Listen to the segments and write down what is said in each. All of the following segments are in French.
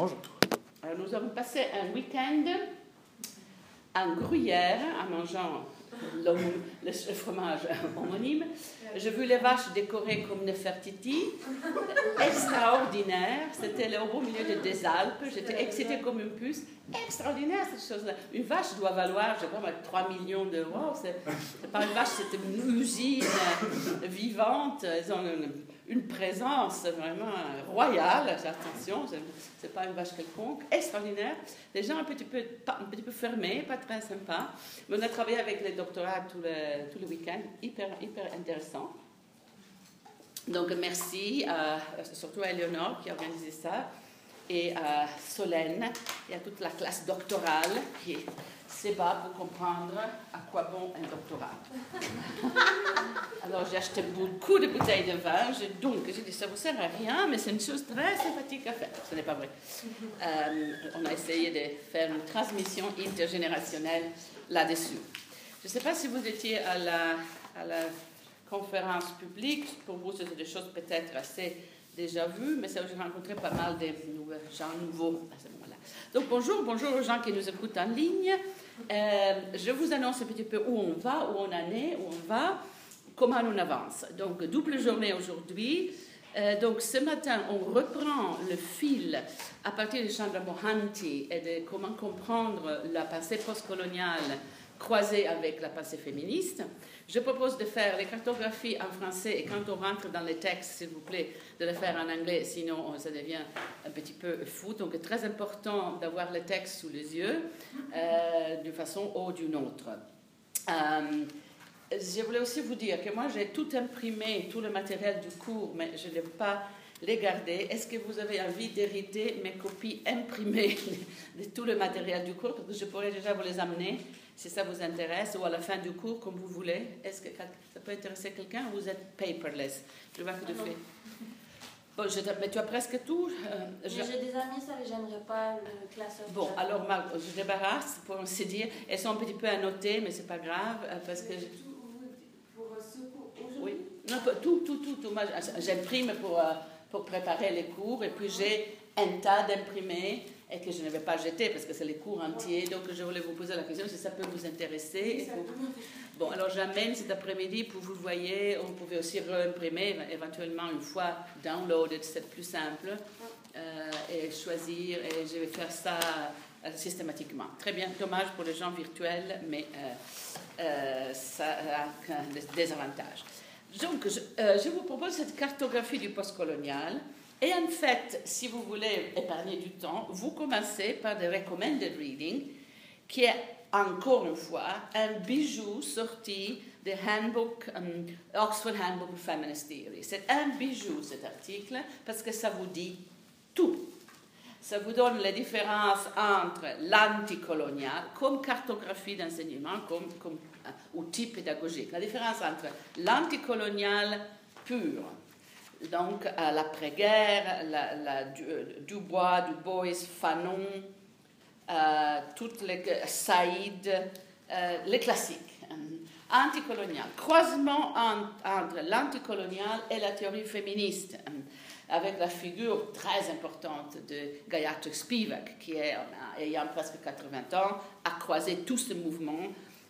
Bonjour. Alors, nous avons passé un week-end en gruyère en mangeant le, fromage homonyme. J'ai vu les vaches décorées comme Nefertiti, extraordinaire. C'était le beau milieu des Alpes. J'étais excitée comme une puce. Extraordinaire cette chose-là. Une vache doit valoir, je pas, 3 millions d'euros. C'est pas une vache, c'est une usine vivante. Une présence vraiment royale. Attention, c'est pas une vache quelconque. Extraordinaire. Les gens un petit peu, fermés, pas très sympa. Mais on a travaillé avec les doctorats tout le, week-end. Hyper, hyper intéressant. Donc merci surtout à Eleonore qui a organisé ça et à Solène et à toute la classe doctorale qui se bat pour comprendre à quoi bon un doctorat. Alors j'ai acheté beaucoup de bouteilles de vin, donc j'ai dit ça vous sert à rien, mais c'est une chose très sympathique à faire. Ce n'est pas vrai. Euh, on a essayé de faire une transmission intergénérationnelle là-dessus. Je ne sais pas si vous étiez à la, à la conférence publique. Pour vous, c'est des choses peut-être assez déjà vues, mais j'ai rencontré pas mal de gens nouveaux à ce moment-là. Donc bonjour, bonjour aux gens qui nous écoutent en ligne. Euh, je vous annonce un petit peu où on va, où on en est, où on va, comment on avance. Donc double journée aujourd'hui. Euh, donc ce matin, on reprend le fil à partir de Chandra Mohanty et de comment comprendre la pensée postcoloniale croisée avec la pensée féministe. Je propose de faire les cartographies en français et quand on rentre dans les textes, s'il vous plaît, de les faire en anglais, sinon ça devient un petit peu fou. Donc, très important d'avoir les textes sous les yeux, euh, d'une façon ou d'une autre. Euh, je voulais aussi vous dire que moi, j'ai tout imprimé, tout le matériel du cours, mais je n'ai pas les garder. Est-ce que vous avez envie d'hériter mes copies imprimées de tout le matériel du cours? Parce que je pourrais déjà vous les amener si ça vous intéresse, ou à la fin du cours, comme vous voulez. Est-ce que ça peut intéresser quelqu'un ou vous êtes paperless? Je vois que tu fais. Bon, je, mais tu as presque tout. Euh, J'ai des amis, ça, j'aimerais pas le classeur. Bon, alors je débarrasse pour ainsi dire. Elles sont un petit peu annotées, mais c'est pas grave euh, parce que. Pour ce cours Oui, non, tout, tout, tout. tout. J'imprime pour, euh, pour préparer les cours et puis j'ai un tas d'imprimés et que je ne vais pas jeter parce que c'est les cours entiers. Donc je voulais vous poser la question si ça peut vous intéresser. Bon, alors j'amène cet après-midi pour vous voyez. On pouvait aussi réimprimer éventuellement une fois downloaded, c'est plus simple. Euh, et choisir, et je vais faire ça euh, systématiquement. Très bien, dommage pour les gens virtuels, mais euh, ça a des avantages. Donc, je, je vous propose cette cartographie du postcolonial. Et en fait, si vous voulez épargner du temps, vous commencez par des recommended reading, qui est encore une fois un bijou sorti de handbook, um, Oxford Handbook of Feminist Theory. C'est un bijou cet article parce que ça vous dit tout. Ça vous donne les différences entre l'anticolonial comme cartographie d'enseignement, comme, comme uh, outil pédagogique. La différence entre l'anticolonial pur, donc à l'après-guerre, la, la, euh, Dubois, Dubois, Fanon, euh, toutes les Saïd, euh, les classiques. Anticolonial, croisement entre l'anticolonial et la théorie féministe, avec la figure très importante de Gayatri Spivak, qui, est, ayant presque 80 ans, a croisé tout ce mouvement.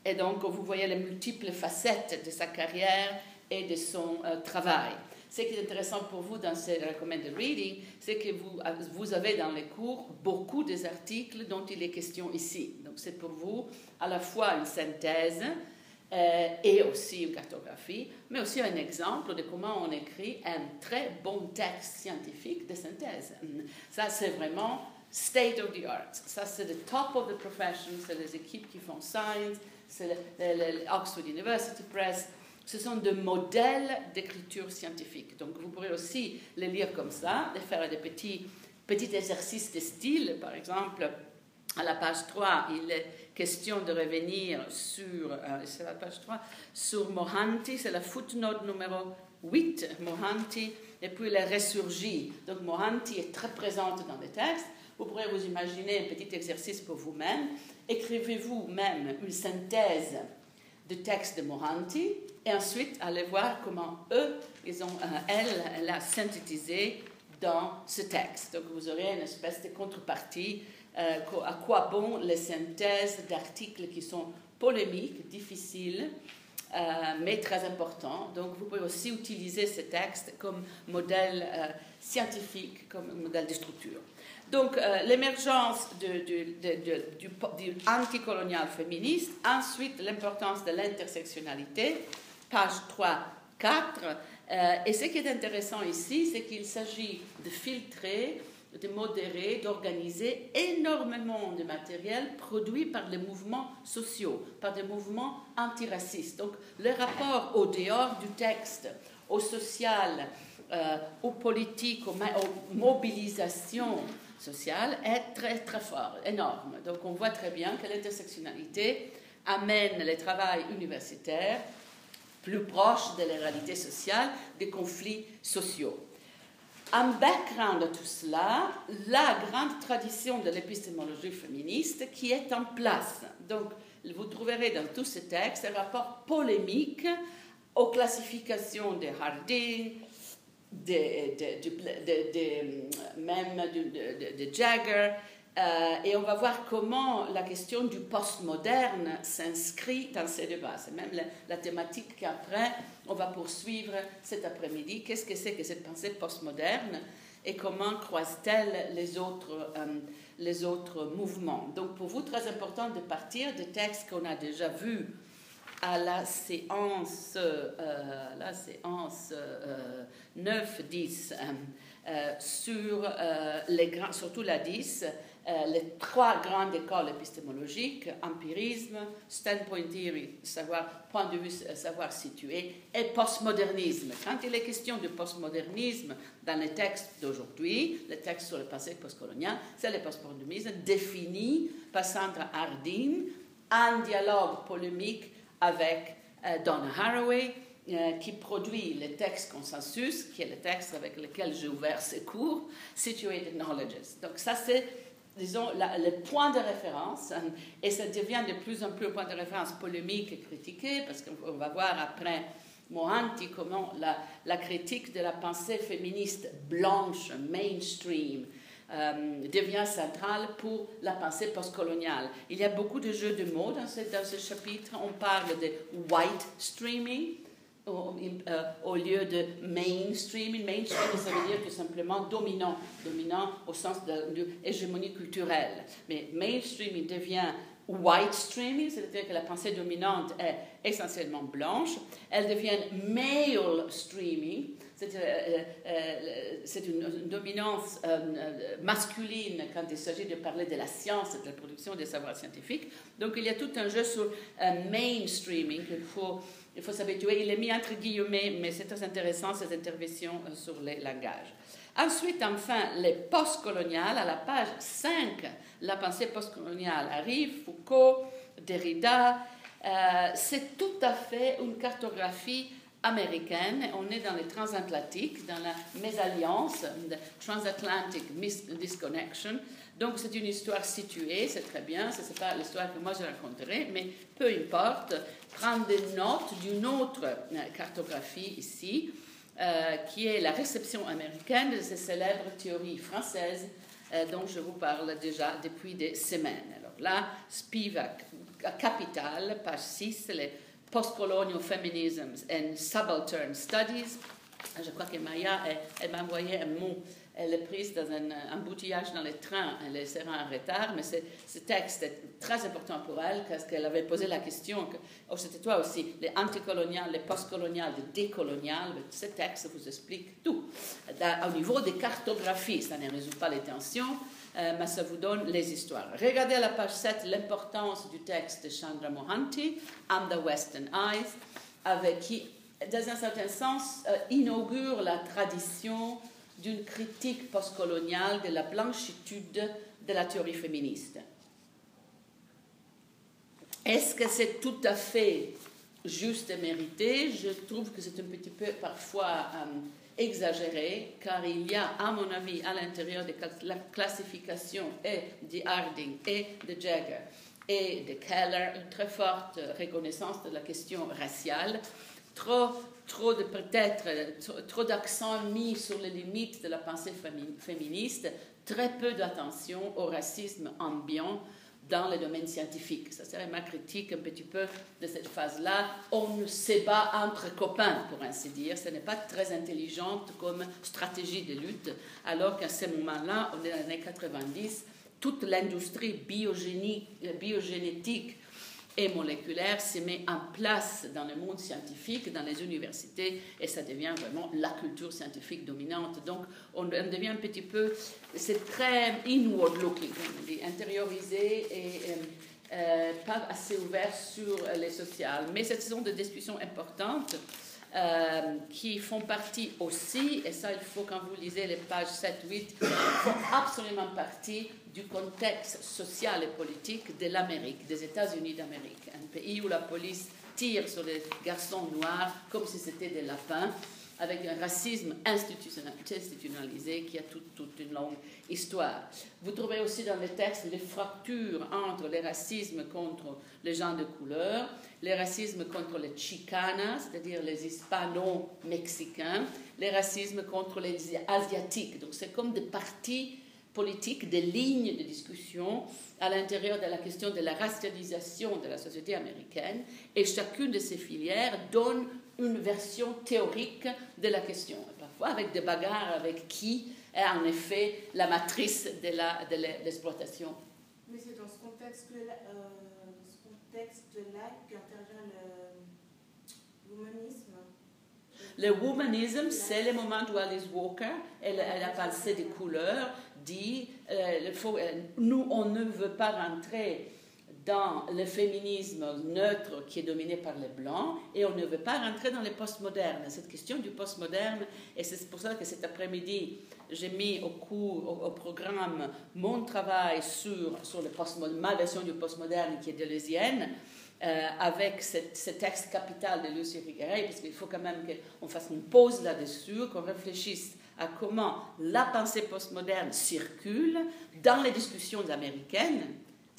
Et donc, vous voyez les multiples facettes de sa carrière et de son travail. Ce qui est intéressant pour vous dans ces recommended reading, c'est que vous, vous avez dans les cours beaucoup des articles dont il est question ici. Donc c'est pour vous à la fois une synthèse euh, et aussi une cartographie, mais aussi un exemple de comment on écrit un très bon texte scientifique de synthèse. Ça, c'est vraiment state of the art. Ça, c'est le top of the profession, c'est les équipes qui font science, c'est l'Oxford University Press, ce sont des modèles d'écriture scientifique. Donc vous pourrez aussi les lire comme ça, faire des petits, exercices de style. Par exemple, à la page 3, il est question de revenir sur, euh, c'est la page 3, sur Mohanty, c'est la footnote numéro 8, Mohanty, et puis il est ressurgi. Donc Mohanty est très présente dans les textes. Vous pourrez vous imaginer un petit exercice pour vous-même. Écrivez-vous même une synthèse de texte de Mohanty et ensuite aller voir comment eux, ils ont, euh, elle, a synthétisé dans ce texte. Donc vous aurez une espèce de contrepartie euh, à quoi bon les synthèses d'articles qui sont polémiques, difficiles, euh, mais très importants. Donc vous pouvez aussi utiliser ce texte comme modèle scientifique, comme modèle de structure. Donc l'émergence du, anticolonial féministe, ensuite l'importance de l'intersectionnalité, page 3, 4. et ce qui est intéressant ici, c'est qu'il s'agit de filtrer de modérer, d'organiser énormément de matériel produit par les mouvements sociaux, par des mouvements antiracistes. Donc le rapport au dehors du texte, au social, euh, aux politiques, aux, mobilisations sociales est très très fort, énorme. Donc on voit très bien que l'intersectionnalité amène le travail universitaire plus proche de la réalité sociale, des conflits sociaux. En background de tout cela, la grande tradition de l'épistémologie féministe qui est en place. Donc, vous trouverez dans tous ces textes un rapport polémique aux classifications de Harding, de, même de, Jagger, euh, et on va voir comment la question du postmoderne s'inscrit dans ces débats. C'est même la, thématique qu'après, on va poursuivre cet après-midi. Qu'est-ce que c'est que cette pensée postmoderne et comment croise-t-elle les autres, euh, les autres mouvements? Donc pour vous, très important de partir des textes qu'on a déjà vus à la séance, euh, la séance 9-10 sur les surtout la 10 euh, les trois grandes écoles épistémologiques, empirisme, standpoint theory, savoir, point de vue, euh, savoir situé, et postmodernisme. Quand il est question du postmodernisme dans les textes d'aujourd'hui, les textes sur le passé postcolonial, c'est le postmodernisme défini par Sandra Hardin en dialogue polémique avec euh, Donna Haraway, qui produit le texte consensus, qui est le texte avec lequel j'ai ouvert ce cours, Situated Knowledges. Donc ça, c'est disons, le point de référence, et ça devient de plus en plus un point de référence polémique et critiqué, parce qu'on va voir après Mohanty comment la, critique de la pensée féministe blanche, mainstream, euh, devient centrale pour la pensée postcoloniale. Il y a beaucoup de jeux de mots dans ce, dans ce chapitre. On parle de white streaming, euh, au, lieu de mainstreaming. Mainstream, ça veut dire tout simplement dominant, dominant au sens de, de culturelle. Mais mainstreaming devient white streaming, c'est-à-dire que la pensée dominante est essentiellement blanche. Elle devient male streaming, c'est euh, euh, une, dominance masculine quand il s'agit de parler de la science de la production des savoirs scientifiques. Donc il y a tout un jeu sur mainstreaming qu'il faut il faut s'habituer. Il est mis entre guillemets, mais c'est très intéressant ces interventions euh, sur les langages. Ensuite, enfin, les postcoloniales, à la page 5, la pensée postcoloniale arrive, Foucault, Derrida. Euh, c'est tout à fait une cartographie américaine. On est dans les transatlantiques, dans la mésalliance, transatlantic disconnection. Donc c'est une histoire située, c'est très bien, ce n'est pas l'histoire que moi je raconterai, mais peu importe, prendre des notes d'une autre euh, cartographie ici, euh, qui est la réception américaine de ces célèbres théories françaises euh, dont je vous parle déjà depuis des semaines. Alors là, Spivak, Capital, page 6, les Postcolonial Feminisms and Subaltern Studies. Je crois que Maya, elle m'a envoyé un mot elle est prise dans un embouteillage dans les trains, elle sera en retard, mais ce texte est très important pour elle parce qu'elle avait posé la question, que, oh, c'était toi aussi, les anticoloniales, les postcoloniales, les décoloniales, ce texte vous explique tout. Au niveau des cartographies, ça ne résout pas les tensions, euh, mais ça vous donne les histoires. Regardez à la page 7 l'importance du texte de Chandra Mohanty, And the Western Eyes, avec qui, dans un certain sens, euh, inaugure la tradition d'une critique postcoloniale de la blanchitude de la théorie féministe. Est-ce que c'est tout à fait juste et mérité? Je trouve que c'est un petit peu parfois euh, exagéré, car il y a, à mon avis, à l'intérieur de la classification et de Harding et de Jagger et de Keller une très forte reconnaissance de la question raciale. Trop, trop de peut-être, trop, d'accent mis sur les limites de la pensée féministe, très peu d'attention au racisme ambiant dans le domaine scientifique. Ça serait ma critique un petit peu de cette phase-là. On sait pas entre copains, pour ainsi dire. Ce n'est pas très intelligente comme stratégie de lutte, alors qu'à ce moment-là, on est dans années 90, toute l'industrie biogénétique et moléculaire se met en place dans le monde scientifique, dans les universités, et ça devient vraiment la culture scientifique dominante. Donc, on, devient un petit peu, c'est très inward looking, on dit, intériorisé et euh, euh, pas assez ouvert sur les sociales. Mais ce sont des discussions importantes. Euh, qui font partie aussi, et ça il faut quand vous lisez les pages 7-8, font absolument partie du contexte social et politique de l'Amérique, des États-Unis d'Amérique, un pays où la police tire sur les garçons noirs comme si c'était des lapins, avec un racisme institutionnalisé qui a toute, une longue histoire. Vous trouvez aussi dans les textes les fractures entre les racismes contre les gens de couleur, les racismes contre les chicanas, c'est-à-dire les hispano-mexicains, les racismes contre les asiatiques. Donc c'est comme des partis politique, des lignes de discussion à l'intérieur de la question de la racialisation de la société américaine, et chacune de ces filières donne une version théorique de la question, parfois avec des bagarres avec qui est en effet la matrice de l'exploitation. Mais c'est dans ce contexte-là euh, contexte qu'intervient le l'humanisme. Le womanisme, c'est le moment où Alice Walker, elle, elle a passé des couleurs, dit, euh, euh, nous, on ne veut pas rentrer dans le féminisme neutre qui est dominé par les blancs et on ne veut pas rentrer dans les postmodernes. Cette question du postmoderne, et c'est pour ça que cet après-midi, j'ai mis au, cours, au, programme mon travail sur, sur le ma version du postmoderne qui est deleuzienne, euh, avec ce texte capital de Lucie Figueres, parce qu'il faut quand même qu'on fasse une pause là-dessus, qu'on réfléchisse à comment la pensée postmoderne circule dans les discussions américaines,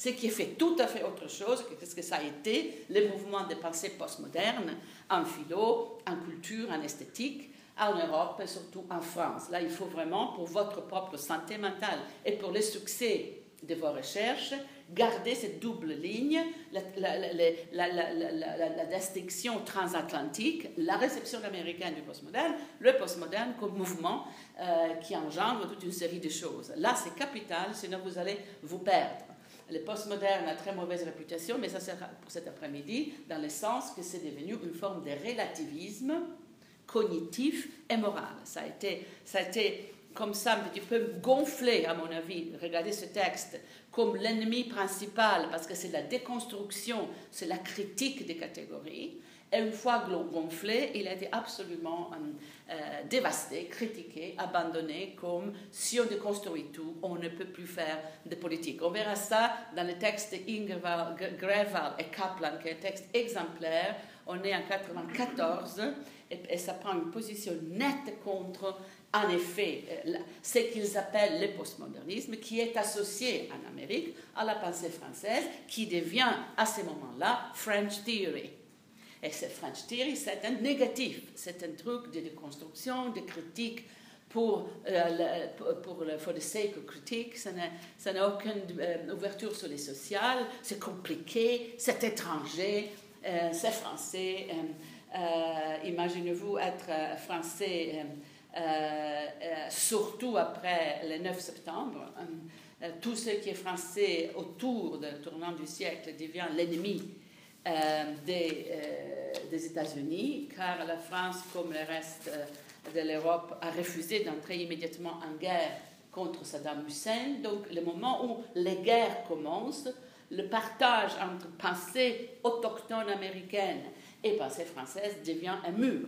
ce qui fait tout à fait autre chose que ce que ça a été le mouvement de pensée postmoderne en philo, en culture, en esthétique, en Europe et surtout en France. Là, il faut vraiment, pour votre propre santé mentale et pour le succès de vos recherches, garder cette double ligne, la, distinction transatlantique, la réception américaine du postmoderne, le postmoderne comme mouvement euh, qui engendre toute une série de choses. Là, c'est capital, sinon vous allez vous perdre. Le postmoderne a très mauvaise réputation, mais ça sera pour cet après-midi, dans le sens que c'est devenu une forme de relativisme cognitif et moral. Ça a été, ça a été comme ça un petit peu gonflé, à mon avis. Regardez ce texte comme l'ennemi principal, parce que c'est la déconstruction, c'est la critique des catégories. Et une fois gonflé, il a été absolument euh, dévasté, critiqué, abandonné, comme si on déconstruit tout, on ne peut plus faire de politique. On verra ça dans le texte d'Ingerval, Greval et Kaplan, qui est un texte exemplaire. On est en 1994 et, et ça prend une position nette contre en effet euh, ce qu'ils appellent le postmodernisme, qui est associé en Amérique à la pensée française, qui devient à ce moment-là French Theory. Et ce French Theory, c'est un négatif, c'est un truc de déconstruction, de critique pour, euh, le, pour le for the sake of critique, ça n'a aucune euh, ouverture sur les sociales, c'est compliqué, c'est étranger, c'est français. Imaginez-vous être français euh, euh, surtout après le 9 septembre. Euh, tout ce qui est français autour du tournant du siècle devient l'ennemi des, des États-Unis, car la France, comme le reste de l'Europe, a refusé d'entrer immédiatement en guerre contre Saddam Hussein. Donc, le moment où les guerres commencent, le partage entre pensée autochtone américaine et pensée française devient un mur,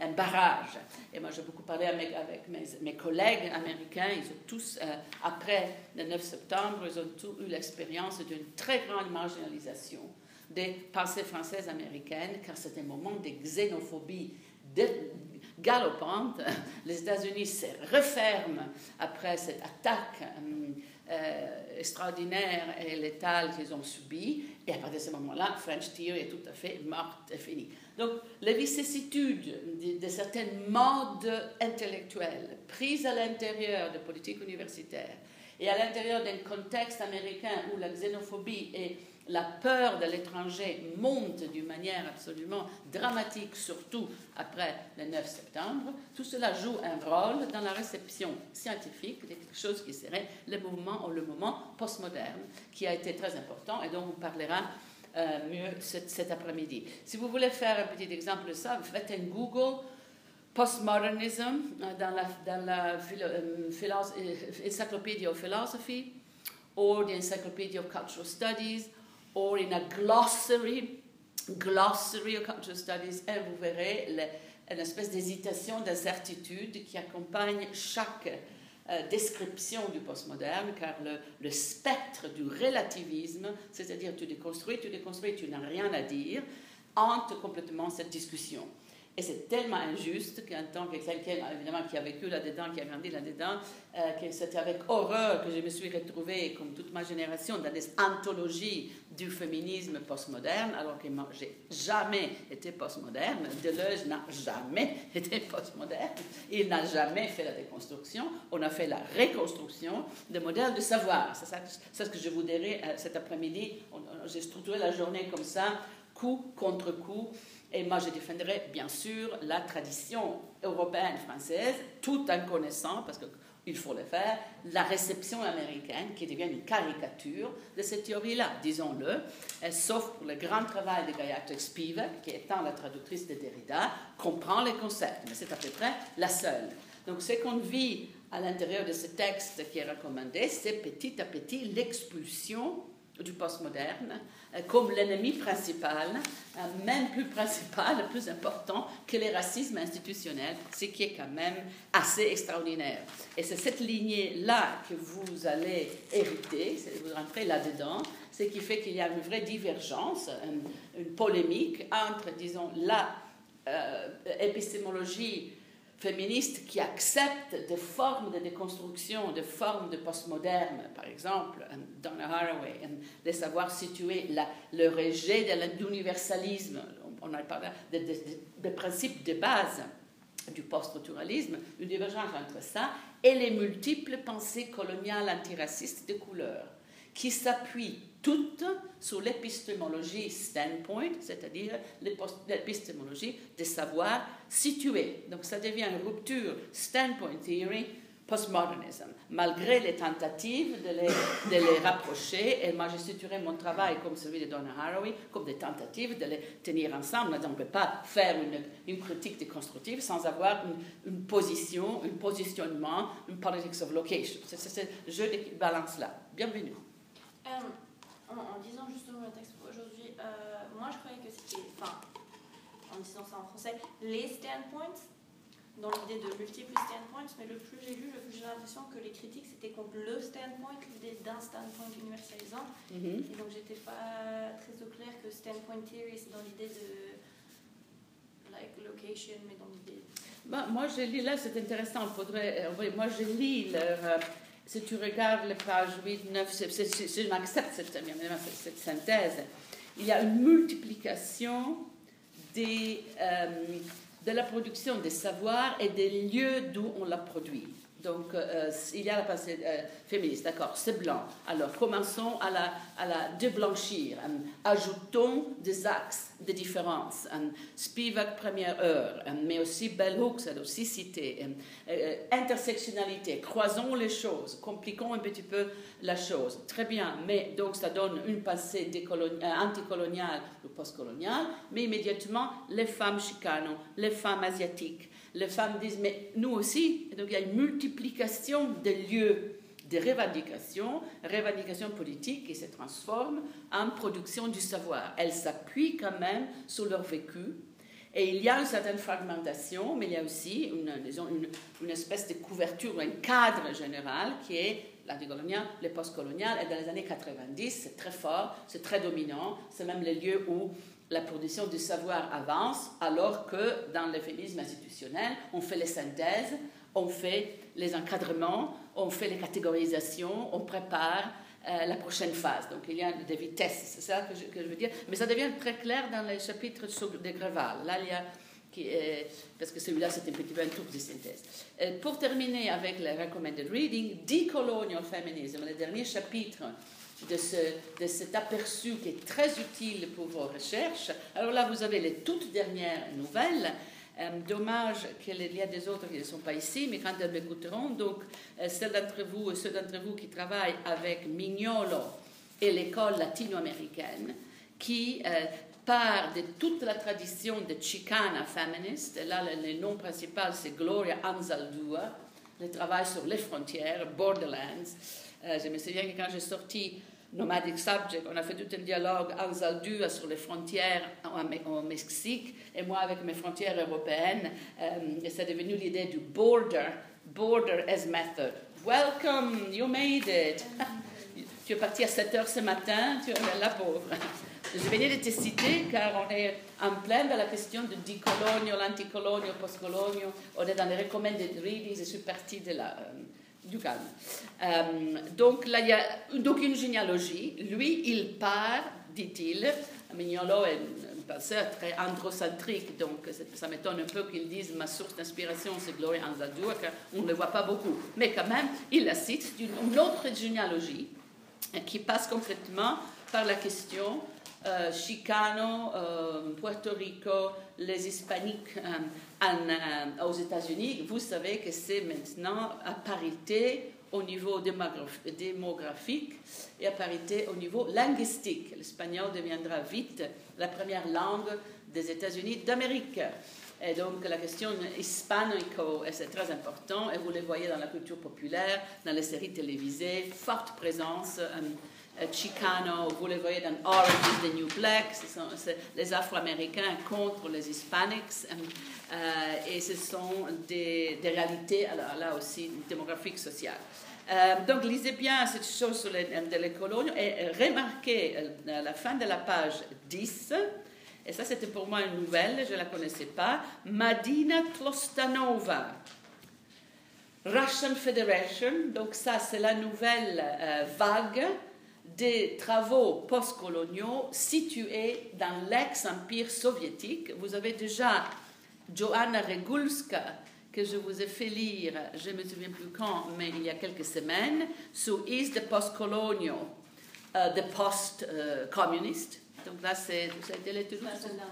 un, barrage. Et moi, j'ai beaucoup parlé avec, mes, collègues américains. Ils ont tous, euh, après le 9 septembre, ils ont tous eu l'expérience d'une très grande marginalisation des pensées françaises américaines, car c'est un moment de xénophobie galopante. Les États-Unis se referment après cette attaque. Euh, euh, extraordinaire et létale qu'ils ont subi. Et à partir de ce moment-là, French Theory est tout à fait morte et finie. Donc, les vicissitudes de, de certains modes intellectuels prises à l'intérieur de politiques universitaires et à l'intérieur d'un contexte américain où la xénophobie et la peur de l'étranger monte d'une manière absolument dramatique, surtout après le 9 septembre, tout cela joue un rôle dans la réception scientifique de quelque chose qui serait le mouvement ou le moment postmoderne, qui a été très important et dont on parlera euh, mieux cet, après-midi. Si vous voulez faire un petit exemple de ça, faites un Google postmodernism euh, dans la, dans la euh, Encyclopedia of Philosophy ou l'Encyclopedia of Cultural Studies or in a glossary, glossary of cultural studies, et vous verrez une espèce d'hésitation, d'incertitude qui accompagne chaque euh, description du postmoderne, car le, le, spectre du relativisme, c'est-à-dire tu déconstruis, tu déconstruis, tu n'as rien à dire, hante complètement cette discussion. Et c'est tellement injuste qu'en tant que quelqu'un, évidemment, qui a vécu là-dedans, qui a grandi là-dedans, euh, que c'était avec horreur que je me suis retrouvée, comme toute ma génération, dans des anthologies du féminisme postmoderne, alors que moi, j'ai jamais été postmoderne. Deleuze n'a jamais été postmoderne. Il n'a jamais fait la déconstruction. On a fait la reconstruction des modèles de savoir. C'est ce que je vous dirai euh, cet après-midi. J'ai structuré la journée comme ça, coup contre coup. Et moi, je défendrai bien sûr la tradition européenne française, tout en connaissant, parce qu'il faut le faire, la réception américaine qui devient une caricature de cette théorie-là, disons-le, sauf pour le grand travail de Gayatri Spivak, qui étant la traductrice de Derrida, comprend les concepts, mais c'est à peu près la seule. Donc, ce qu'on vit à l'intérieur de ce texte qui est recommandé, c'est petit à petit l'expulsion du postmoderne euh, comme l'ennemi principal, euh, même plus principal, plus important que les racismes institutionnels, ce qui est quand même assez extraordinaire. Et c'est cette lignée-là que vous allez hériter, vous rentrez là-dedans, ce qui fait qu'il y a une vraie divergence, une, polémique entre, disons, la euh, épistémologie féministes qui acceptent des formes de déconstruction, des formes de postmoderne, par exemple, Donna Haraway, de savoir situer le rejet de l'universalisme, on a parlé des principes de base du post-structuralisme, une divergence entre ça et les multiples pensées coloniales antiracistes de couleur, qui s'appuient toutes sur l'épistémologie standpoint, c'est-à-dire l'épistémologie des savoirs situés. Donc ça devient une rupture standpoint theory postmodernism, malgré les tentatives de les, de les, rapprocher. Et moi, j'ai structuré mon travail comme celui de Donna Haraway, comme des tentatives de les tenir ensemble. Donc, on ne peut pas faire une, critique déconstructive sans avoir une, une, position, un positionnement, une politics of location. C'est ce jeu de balance-là. Bienvenue. Euh, en, disant justement le texte aujourd'hui, euh, moi je croyais que c'était, enfin, en disant ça en français, les standpoints, dans l'idée de multiples standpoints, mais le plus j'ai lu, le plus j'ai l'impression que les critiques c'était contre le standpoint, l'idée d'un standpoint universalisant. Mm-hmm. Et donc j'étais pas très au clair que standpoint theory c'est dans l'idée de like location, mais dans l'idée. Bah, moi je lis là, c'est intéressant. Faudrait, euh, moi je lis leur. Euh, si tu regardes les pages 8, 9, si je m'accepte cette, synthèse, il y a une multiplication euh, de la production des savoirs et des lieux d'où on la produit. Donc, euh, il y a la pensée euh, féministe, d'accord, c'est blanc. Alors, commençons à la, déblanchir. ajoutons des axes de différence. Spivak, première heure, mais aussi Bell Hooks, a aussi cité. Euh, intersectionnalité, croisons les choses, compliquons un petit peu la chose. Très bien, mais donc ça donne une pensée anticoloniale ou postcoloniale, mais immédiatement, les femmes chicano, les femmes asiatiques, les femmes disent, mais nous aussi, donc il y a une multiplication des lieux de revendications, revendications politiques qui se transforment en production du savoir. Elles s'appuient quand même sur leur vécu. Et il y a une certaine fragmentation, mais il y a aussi une, espèce de couverture, un cadre général qui est l'anticolonial, le postcolonial. Et dans les années 90, c'est très fort, c'est très dominant. C'est même les lieux où la production du savoir avance, alors que dans le féminisme institutionnel, on fait les synthèses, on fait les encadrements, on fait les catégorisations, on prépare euh, la prochaine phase. Donc il y a des vitesses, c'est ça que je, veux dire. Mais ça devient très clair dans les chapitres des Gréval. Là, qui parce que celui-là, c'était un petit peu un tour de synthèse. Euh, pour terminer avec le recommended reading, Decolonial Feminism, le dernier chapitre de, ce, de cet aperçu qui est très utile pour vos recherches. Alors là, vous avez les toutes dernières nouvelles. Euh, dommage qu'il y ait des autres qui ne sont pas ici, mais quand elles m'écouteront, donc euh, ceux d'entre vous, ceux d'entre vous qui travaillent avec Mignolo et l'école latino-américaine, qui euh, part de toute la tradition de Chicana féministe. Et là, le, le nom principal, c'est Gloria Anzaldúa, le travail sur les frontières, Borderlands. Je me souviens que quand j'ai sorti Nomadic Subject, on a fait tout un dialogue Anzaldúa sur les frontières au Mexique et moi avec mes frontières européennes. Euh, et c'est devenu l'idée du border, border as method. Welcome, you made it. tu es parti à 7 heures ce matin, tu es la pauvre. Je venais de te citer car on est en plein dans la question de decolonial, anticolonial, postcolonial. On est dans les recommended readings. Je suis partie de la, euh, du calme. Euh, donc là, il y a donc une généalogie. Lui, il part, dit-il, Mignolo est un penseur très androcentrique, donc ça m'étonne un peu qu'il dise ma source d'inspiration c'est Gloria car on ne le voit pas beaucoup. Mais quand même, il la cite d'une autre généalogie qui passe complètement par la question euh, Chicano, euh, Puerto Rico, les hispaniques euh, aux États-Unis, vous savez que c'est maintenant à parité au niveau démographique et à parité au niveau linguistique. L'espagnol deviendra vite la première langue des États-Unis d'Amérique. Et donc la question hispanico, c'est très important, et vous le voyez dans la culture populaire, dans les séries télévisées, forte présence. Euh, Chicano, vous le voyez dans Orange is the New Black, les Afro-Américains contre les Hispanics, euh, et ce sont des, réalités, alors là aussi, démographiques, sociales. Euh, donc, lisez bien cette chose sur les, colonies et remarquez à la fin de la page 10, et ça c'était pour moi une nouvelle, je ne la connaissais pas, Madina Tlostanova. Russian Federation, donc ça c'est la nouvelle vague des travaux postcoloniaux situés dans l'ex-empire soviétique. Vous avez déjà Joanna Regulska, que je vous ai fait lire, je ne me souviens plus quand, mais il y a quelques semaines, sur Is the Postcolonial, uh, the Post-Communist. Donc là, c'est, été La semaine dernière.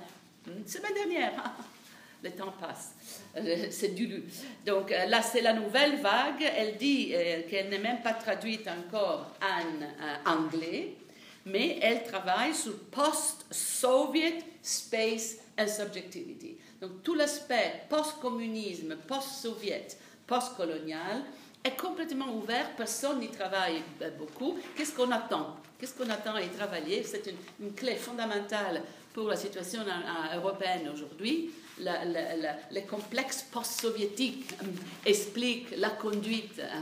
Hmm, semaine dernière. le temps passe. Euh, c'est du Donc euh, là, c'est la nouvelle vague. Elle dit euh, qu'elle n'est même pas traduite encore en anglais, mais elle travaille sur post-Soviet space and subjectivity. Donc tout l'aspect post-communisme, post-soviet, post-colonial est complètement ouvert. Personne n'y travaille beaucoup. Qu'est-ce qu'on attend? Qu'est-ce qu'on attend à y travailler? C'est une, clé fondamentale pour la situation européenne aujourd'hui les complexes post-soviétiques euh, expliquent la conduite euh,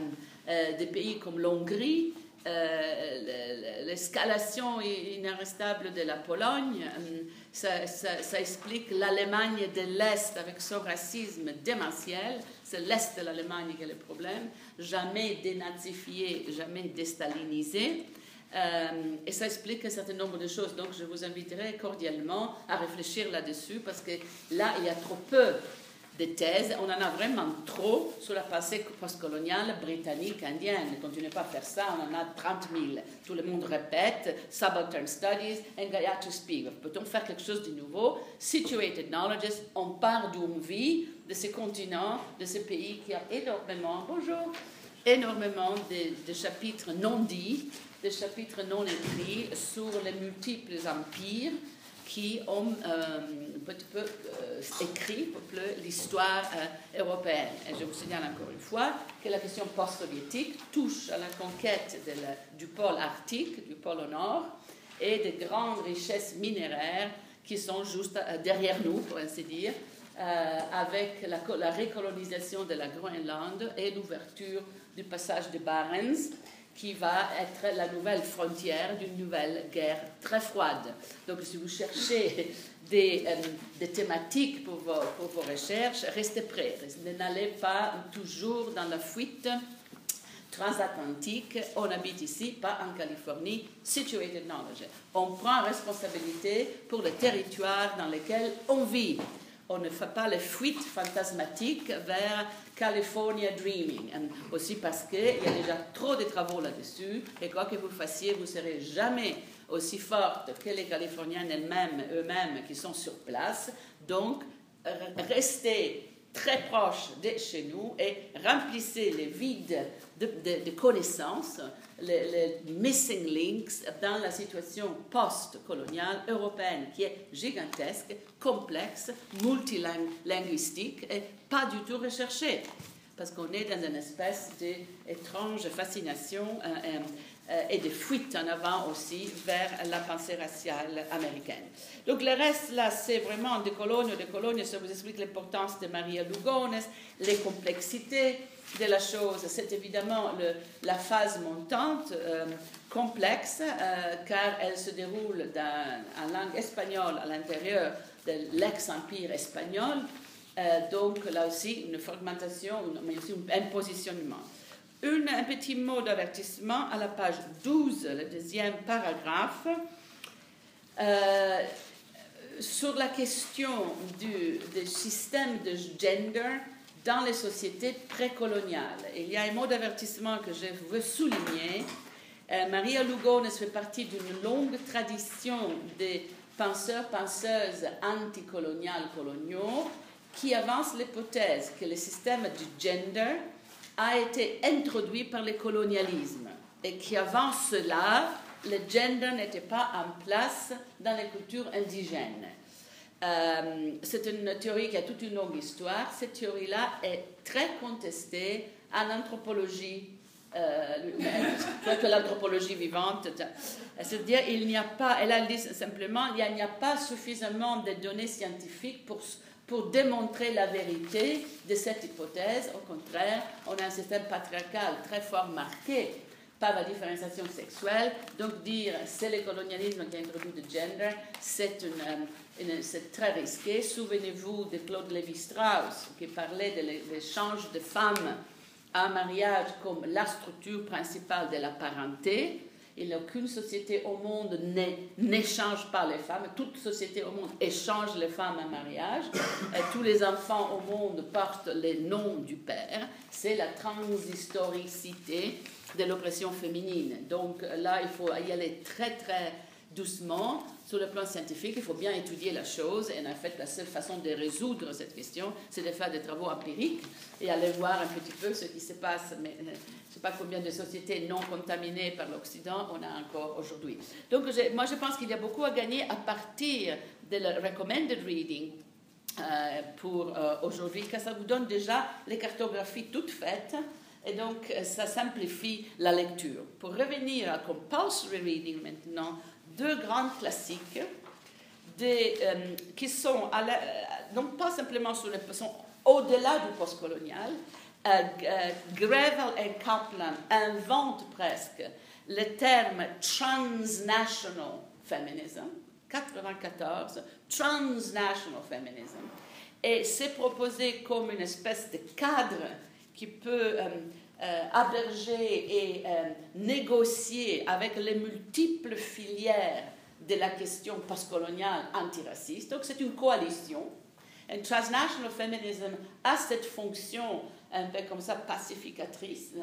euh, des pays comme l'Hongrie, l'escalation inarrestable de la Pologne, ça, ça, explique l'Allemagne de l'Est avec son racisme démentiel. C'est l'Est de l'Allemagne qui est le problème, jamais dénazifié, jamais déstalinisé. Euh, et ça explique un certain nombre de choses. Donc, je vous inviterai cordialement à réfléchir là-dessus parce que là, il y a trop peu de thèses. On en a vraiment trop sur la passé postcoloniale britannique, indienne. Ne continuez pas à faire ça, on en a 30 000. Tout le monde répète Subaltern Studies and Gayatri Speak. Peut-on faire quelque chose de nouveau? Situated Knowledges, on part d'une vie de ce continent, de ce pays qui a énormément, bonjour, énormément de chapitres non dits des chapitres non écrits sur les multiples empires qui ont euh, un petit peu euh, écrit l'histoire euh, européenne. Et je vous signale encore une fois que la question post-soviétique touche à la conquête du pôle arctique, du pôle au nord, et des grandes richesses minéraires qui sont juste derrière nous, pour ainsi dire, avec la, la, recolonisation de la Groenland et l'ouverture du passage de Barents qui va être la nouvelle frontière d'une nouvelle guerre très froide. Donc si vous cherchez des, euh, des thématiques pour vos, pour vos, recherches, restez prêts. N'allez pas toujours dans la fuite transatlantique, on habite ici, pas en Californie, situated knowledge. On prend responsabilité pour le territoire dans lequel on vit. On ne fait pas les fuites fantasmatiques vers California Dreaming. Aussi parce qu'il y a déjà trop de travaux là-dessus, et quoi que vous fassiez, vous ne serez jamais aussi forte que les Californiens elles-mêmes, eux-mêmes, qui sont sur place. Donc, restez très proche de chez nous et remplissez les vides de, connaissances, les, missing links dans la situation post-coloniale européenne qui est gigantesque, complexe, multilinguistique et pas du tout recherchée. Parce qu'on est dans une espèce d'étrange fascination euh, euh, euh, et de fuite en avant aussi vers la pensée raciale américaine. Donc le reste là, c'est vraiment de Cologne, de Cologne, ça vous explique l'importance de Maria Lugones, les complexités de la chose. C'est évidemment la phase montante euh, complexe euh, car elle se déroule en langue espagnole à l'intérieur de l'ex-empire espagnol. donc là aussi une fragmentation, mais aussi un positionnement un petit mot d'avertissement à la page 12, le deuxième paragraphe, euh, sur la question du, système de gender dans les sociétés précoloniales. Il y a un mot d'avertissement que je veux souligner. Euh, Maria Lugones fait partie d'une longue tradition des penseurs, penseuses anticoloniales coloniaux qui avancent l'hypothèse que le système du gender a été introduit par le colonialisme et qu'avant cela, le gender n'était pas en place dans les cultures indigènes. Euh, c'est une théorie qui a toute une longue histoire. Cette théorie-là est très contestée en anthropologie, euh, l'anthropologie vivante. C'est-à-dire, il n'y a pas, elle dit simplement, il n'y a pas suffisamment de données scientifiques pour pour démontrer la vérité de cette hypothèse. Au contraire, on a un système patriarcal très fort marqué par la différenciation sexuelle. Donc dire c'est le colonialisme qui a introduit le gender, c'est euh, très risqué. Souvenez-vous de Claude Lévi-Strauss qui parlait de l'échange de femmes à mariage comme la structure principale de la parenté. Il aucune société au monde n'échange pas les femmes. Toute société au monde échange les femmes en mariage. Tous les enfants au monde portent les noms du père. C'est la transhistoricité de l'oppression féminine. Donc là, il faut y aller très très doucement sur le plan scientifique. Il faut bien étudier la chose. Et en fait, la seule façon de résoudre cette question, c'est de faire des travaux empiriques et aller voir un petit peu ce qui se passe. Mais euh, je ne sais pas combien de sociétés non contaminées par l'Occident on a encore aujourd'hui. Donc, moi, je pense qu'il y a beaucoup à gagner à partir de la recommended reading. Euh, pour euh, aujourd'hui, car ça vous donne déjà les cartographies toutes faites et donc ça simplifie la lecture. Pour revenir à compulsory reading maintenant, deux grandes classiques euh, qui sont, à non pas simplement au-delà du postcolonial. Euh, euh, Grevel et Kaplan inventent presque le terme transnational feminism, 94, transnational feminism, et c'est proposé comme une espèce de cadre qui peut euh, et euh, négocier avec les multiples filières de la question postcoloniale antiraciste. Donc c'est une coalition. Un transnational feminism a cette fonction un peu comme ça pacificatrice, euh,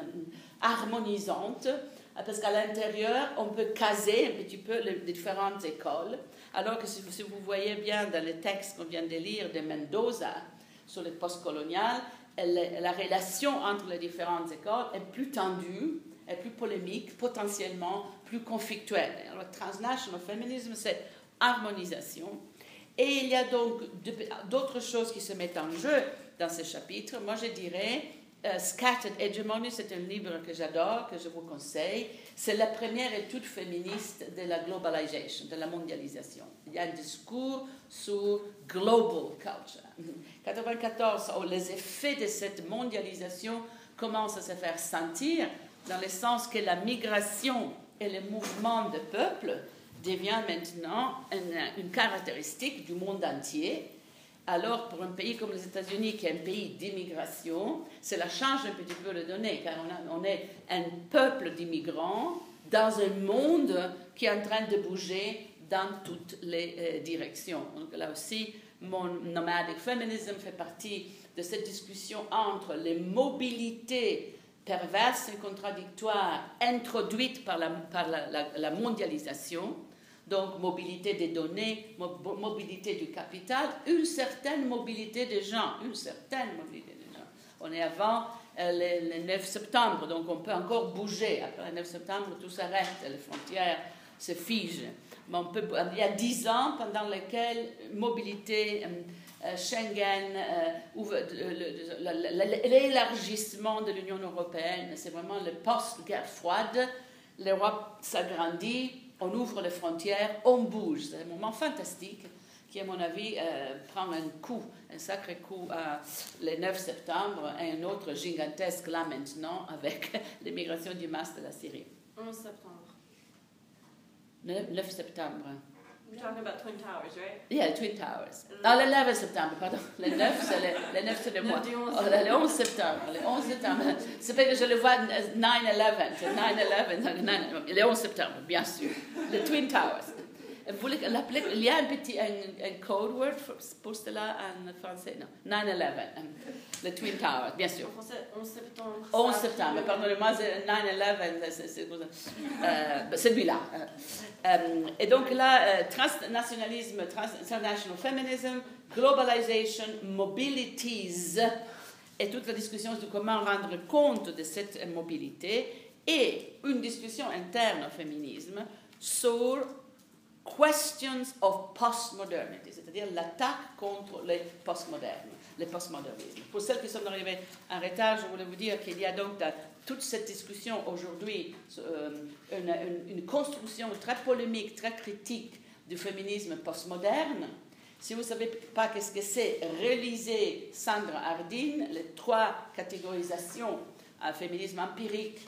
harmonisante, parce qu'à l'intérieur, on peut caser un petit peu les différentes écoles. Alors que si vous voyez bien dans le texte qu'on vient de lire de Mendoza sur le postcolonial, la relation entre les différentes écoles est plus tendue, est plus polémique, potentiellement plus conflictuelle. Le transnational feminisme, c'est harmonisation. Et il y a donc d'autres choses qui se mettent en jeu dans ce chapitre. Moi, je dirais euh, Scattered Hegemony, c'est un livre que j'adore, que je vous conseille. C'est la première étude féministe de la globalisation, de la mondialisation. Il y a un discours sur global culture. 94, les effets de cette mondialisation commencent à se faire sentir dans le sens que la migration et le mouvement de peuple devient maintenant une, caractéristique du monde entier Alors, pour un pays comme les États-Unis, qui est un pays d'immigration, cela change un petit peu les données, car on est un peuple d'immigrants dans un monde qui est en train de bouger dans toutes les euh, directions. Donc là aussi, mon nomadic feminism fait partie de cette discussion entre les mobilités perverses et contradictoires introduites par la, par la, mondialisation, donc mobilité des données, mobilité du capital, une certaine mobilité des gens, une certaine mobilité des gens. On est avant euh, le, 9 septembre, donc on peut encore bouger. Après le 9 septembre, tout s'arrête, les frontières se figent. Il y a dix ans pendant lesquels mobilité, Schengen, l'élargissement de l'Union européenne, c'est vraiment le post-guerre froide. L'Europe s'agrandit, on ouvre les frontières, on bouge. C'est un moment fantastique qui, à mon avis, euh, prend un coup, un sacré coup le 9 septembre et un autre gigantesque là maintenant avec l'immigration du masse de la Syrie. 11 septembre. 9 septembre. We're talking about Twin Towers, right? Yeah, Twin Towers. Ah, le 11 septembre, pardon. Le 9, c'est le, le 9 c'est le mois. Oh, le 11 septembre. Le 11 septembre. C'est fait que je le vois 9-11. 9-11. Le 11 septembre, bien sûr. Le Twin Towers. Il y a un petit un, un code word pour cela en français, non 9-11, le Twin Towers, bien sûr. En français, 11 septembre. 11 septembre, pardonnez-moi, 9-11, c'est euh, celui-là. Euh, et donc là, euh, transnationalisme, transnational feminism, globalization, mobilities, et toute la discussion de comment rendre compte de cette mobilité, et une discussion interne au féminisme sur questions of postmodernity, c'est-à-dire l'attaque contre les postmodernes, les. Pour celles qui sont arrivées en retard, je voulais vous dire qu'il y a donc dans toute cette discussion aujourd'hui euh, une, construction très polémique, très critique du féminisme postmoderne. Si vous ne savez pas qu'est-ce que c'est, relisez Sandra Hardin, les trois catégorisations à féminisme empirique,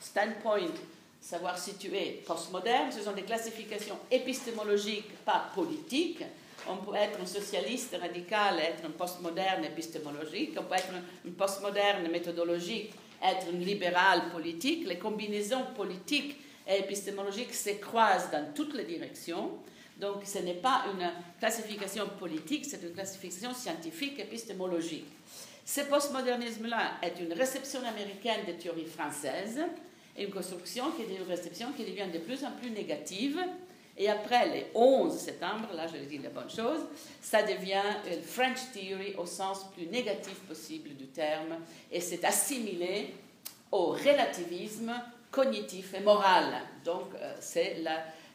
standpoint, savoir situer postmoderne, ce sont des classifications épistémologiques, pas politiques. On peut être un socialiste radical, être un postmoderne épistémologique, on peut être un postmoderne méthodologique, être un libéral politique. Les combinaisons politiques et épistémologiques se croisent dans toutes les directions. Donc ce n'est pas une classification politique, c'est une classification scientifique épistémologique. Ce postmodernisme-là est une réception américaine des théories françaises une construction qui est une réception qui devient de plus en plus négative. Et après le 11 septembre, là je dis la bonne chose, ça devient une French theory au sens plus négatif possible du terme, et c'est assimilé au relativisme cognitif et moral. Donc euh, c'est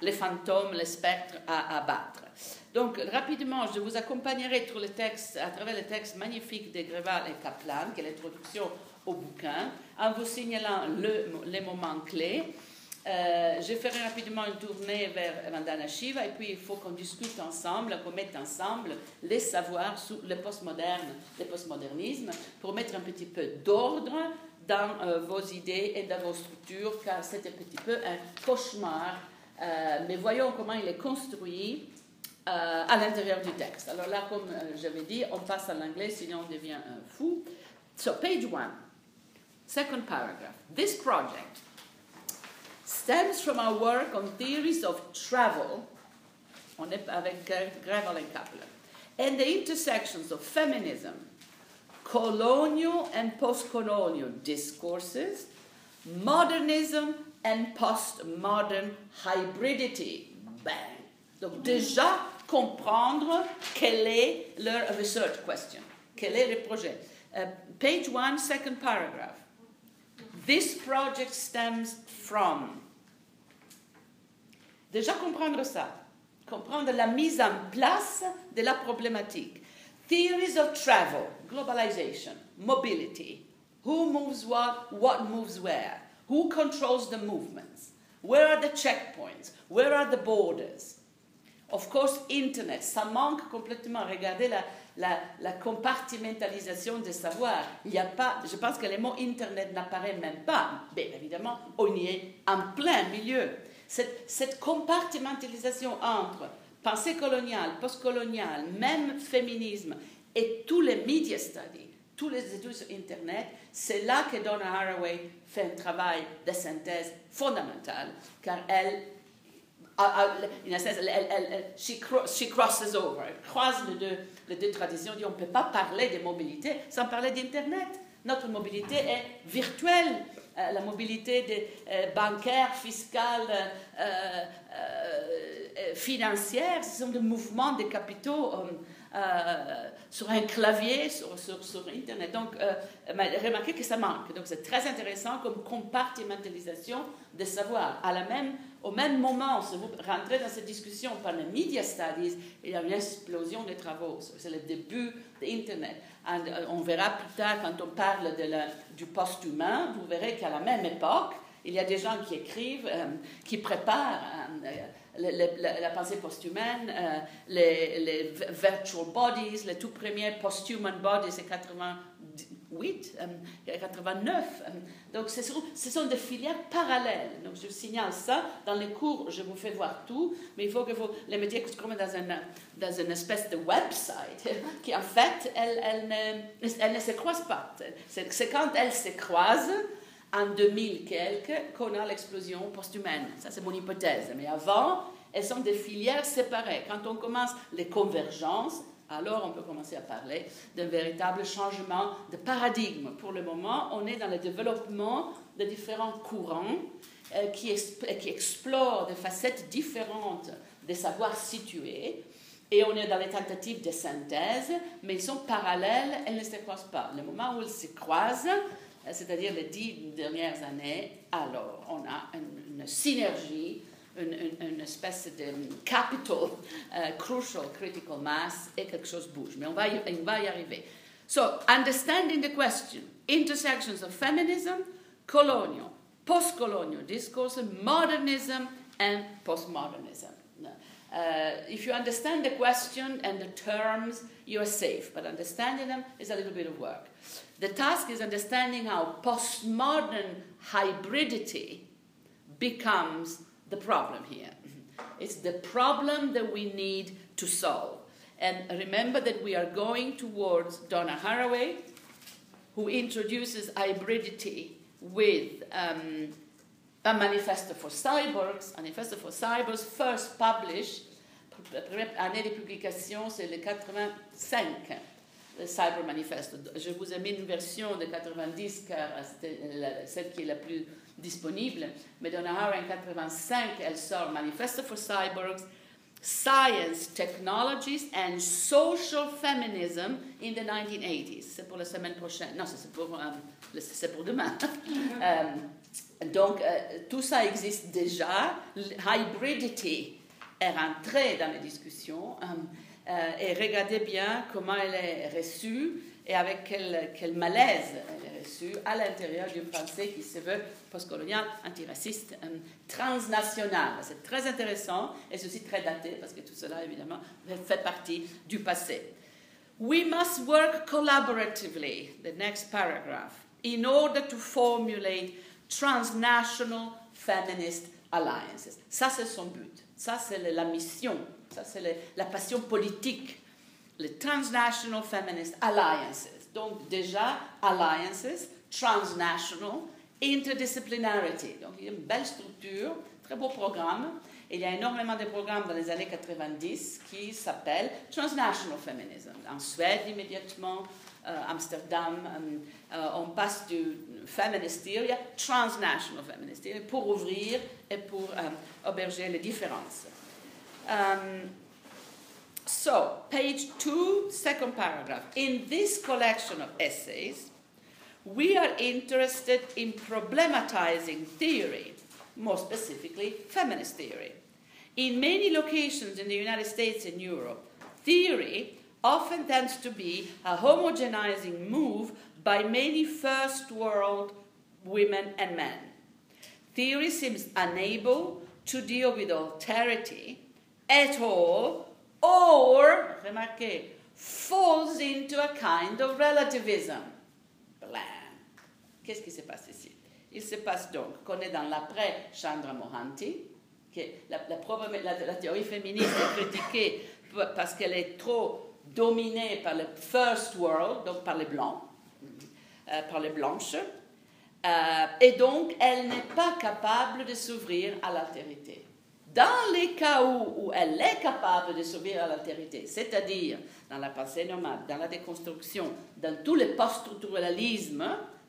les fantômes, les spectres à abattre. Donc rapidement, je vous accompagnerai tous les textes, à travers les textes magnifiques de Gréval et Kaplan, qui est l'introduction au bouquin en vous signalant le, les moments clés. Euh, je ferai rapidement une tournée vers Vandana Shiva et puis il faut qu'on discute ensemble, qu'on mette ensemble les savoirs sur le postmoderne, le postmodernisme pour mettre un petit peu d'ordre dans euh, vos idées et dans vos structures car c'est un petit peu un cauchemar. Euh, mais voyons comment il est construit à l'intérieur du texte. Alors là, comme j'avais dit, on passe à l'anglais sinon on devient fou. So, page one. Second paragraph. This project stems from our work on theories of travel, on avec Grevel and Kaplan, and the intersections of feminism, colonial and post-colonial discourses, modernism and postmodern hybridity. Bang. Donc déjà comprendre quel est leur research question, quel est le projet. Uh, page one, second paragraph. This project stems from. Déjà comprendre ça, comprendre la mise en place de la problématique. Theories of travel, globalization, mobility. Who moves what, what moves where? Who controls the movements? Where are the checkpoints? Where are the borders? Of course, Internet, ça manque complètement. Regardez la, la, la, compartimentalisation des savoirs. Il n'y a pas, je pense que le mot Internet n'apparaît même pas. Mais évidemment, on y est en plein milieu. Cette, cette compartimentalisation entre pensée coloniale, postcoloniale, même féminisme et tous les media studies, tous les études sur Internet, c'est là que Donna Haraway fait un travail de synthèse fondamental, car elle, in a sense, elle, elle, elle she, she, crosses over, croise les deux, les deux traditions, on ne peut pas parler de mobilité sans parler d'Internet. Notre mobilité est virtuelle. Euh, la mobilité des, euh, bancaire, fiscale, euh, financière, ce sont des mouvements de capitaux euh, sur un clavier, sur, sur, sur Internet. Donc, euh, remarquez que ça manque. Donc, c'est très intéressant comme compartimentalisation des savoirs. À la même, au même moment, si vous rentrez dans cette discussion par les media studies, il y a une explosion des travaux. C'est le début d'Internet. Euh, on verra plus tard, quand on parle de du post-humain, vous verrez qu'à la même époque, il y a des gens qui écrivent, euh, qui préparent la, pensée post-humaine, euh, les, virtual bodies, les tout premiers post-human bodies, c'est 88, 89. Euh, euh, donc, ce sont, ce sont, des filières parallèles. Donc, je signale ça. Dans les cours, je vous fais voir tout, mais il faut que vous les mettiez comme dans, un, dans une espèce de website qui, en fait, elle, elle, ne, elle ne se croise pas. C'est quand elles se croisent en 2000 quelques qu'on a l'explosion post-humaine. Ça, c'est mon hypothèse. Mais avant, elles sont des filières séparées. Quand on commence les convergences, alors on peut commencer à parler d'un véritable changement de paradigme. Pour le moment, on est dans le développement de différents courants euh, qui, explorent des facettes différentes des savoirs situés. Et on est dans les tentatives de synthèse, mais ils sont parallèles, elles ne se croisent pas. Le moment où elles se croisent, euh, c'est-à-dire les dix dernières années, alors on a une, synergie, une, espèce de capital, uh, crucial critical mass, et quelque chose bouge. Mais on va, y, on va y arriver. So, understanding the question, intersections of feminism, colonial, post-colonial discourse, modernism, and postmodernism. Uh, if you understand the question and the terms, you are safe, but understanding them is a little bit of work. The task is understanding how postmodern hybridity becomes the problem here. It's the problem that we need to solve. And remember that we are going towards Donna Haraway, who introduces hybridity with um, a manifesto for cyborgs. Manifesto for cyborgs, first published, année de publication, c'est le 85 le Cyber Manifesto. Je vous ai mis une version de 90 car c'était celle qui est la plus disponible, mais dans Nahara en 85, elle sort Manifesto for Cyborgs, Science, Technologies and Social Feminism in the 1980s. C'est pour la semaine prochaine. Non, c'est pour, euh, c'est pour demain. euh, donc, euh, tout ça existe déjà. Hybridity est rentré dans les discussions. Et regardez bien comment elle est reçue et avec quel, quel malaise elle est à l'intérieur du français qui se veut postcolonial, antiraciste, euh, transnational. C'est très intéressant et aussi très daté parce que tout cela, évidemment, fait partie du passé. We must work collaboratively, the next paragraph, in order to formulate transnational feminist alliances. Ça, c'est son but. Ça, c'est la mission ça, c'est la passion politique. Les Transnational Feminist Alliances. Donc, déjà, alliances, transnational, interdisciplinarity. Donc, il y a une belle structure, très beau programme. Il y a énormément de programmes dans les années 90 qui s'appellent Transnational Feminism. En Suède, immédiatement, euh, Amsterdam, euh, euh, on passe du feminist theory à transnational feminist theory pour ouvrir et pour auberger les différences. So, page two, second paragraph. In this collection of essays, we are interested in problematizing theory, more specifically, feminist theory. In many locations in the United States and Europe, theory often tends to be a homogenizing move by many first world women and men. Theory seems unable to deal with alterity at all, or, remarquez, falls into a kind of relativism. Blam. Qu'est-ce qui se passe ici? Il se passe donc qu'on est dans l'après Chandra Mohanty, que la, théorie féministe est critiquée parce qu'elle est trop dominée par le first world, donc par les blancs, euh, par les blanches, euh, et donc elle n'est pas capable de s'ouvrir à l'altérité. Dans les cas où, elle est capable de s'ouvrir à l'altérité, c'est-à-dire dans la pensée nomade, dans la déconstruction, dans tous les post-structuralismes,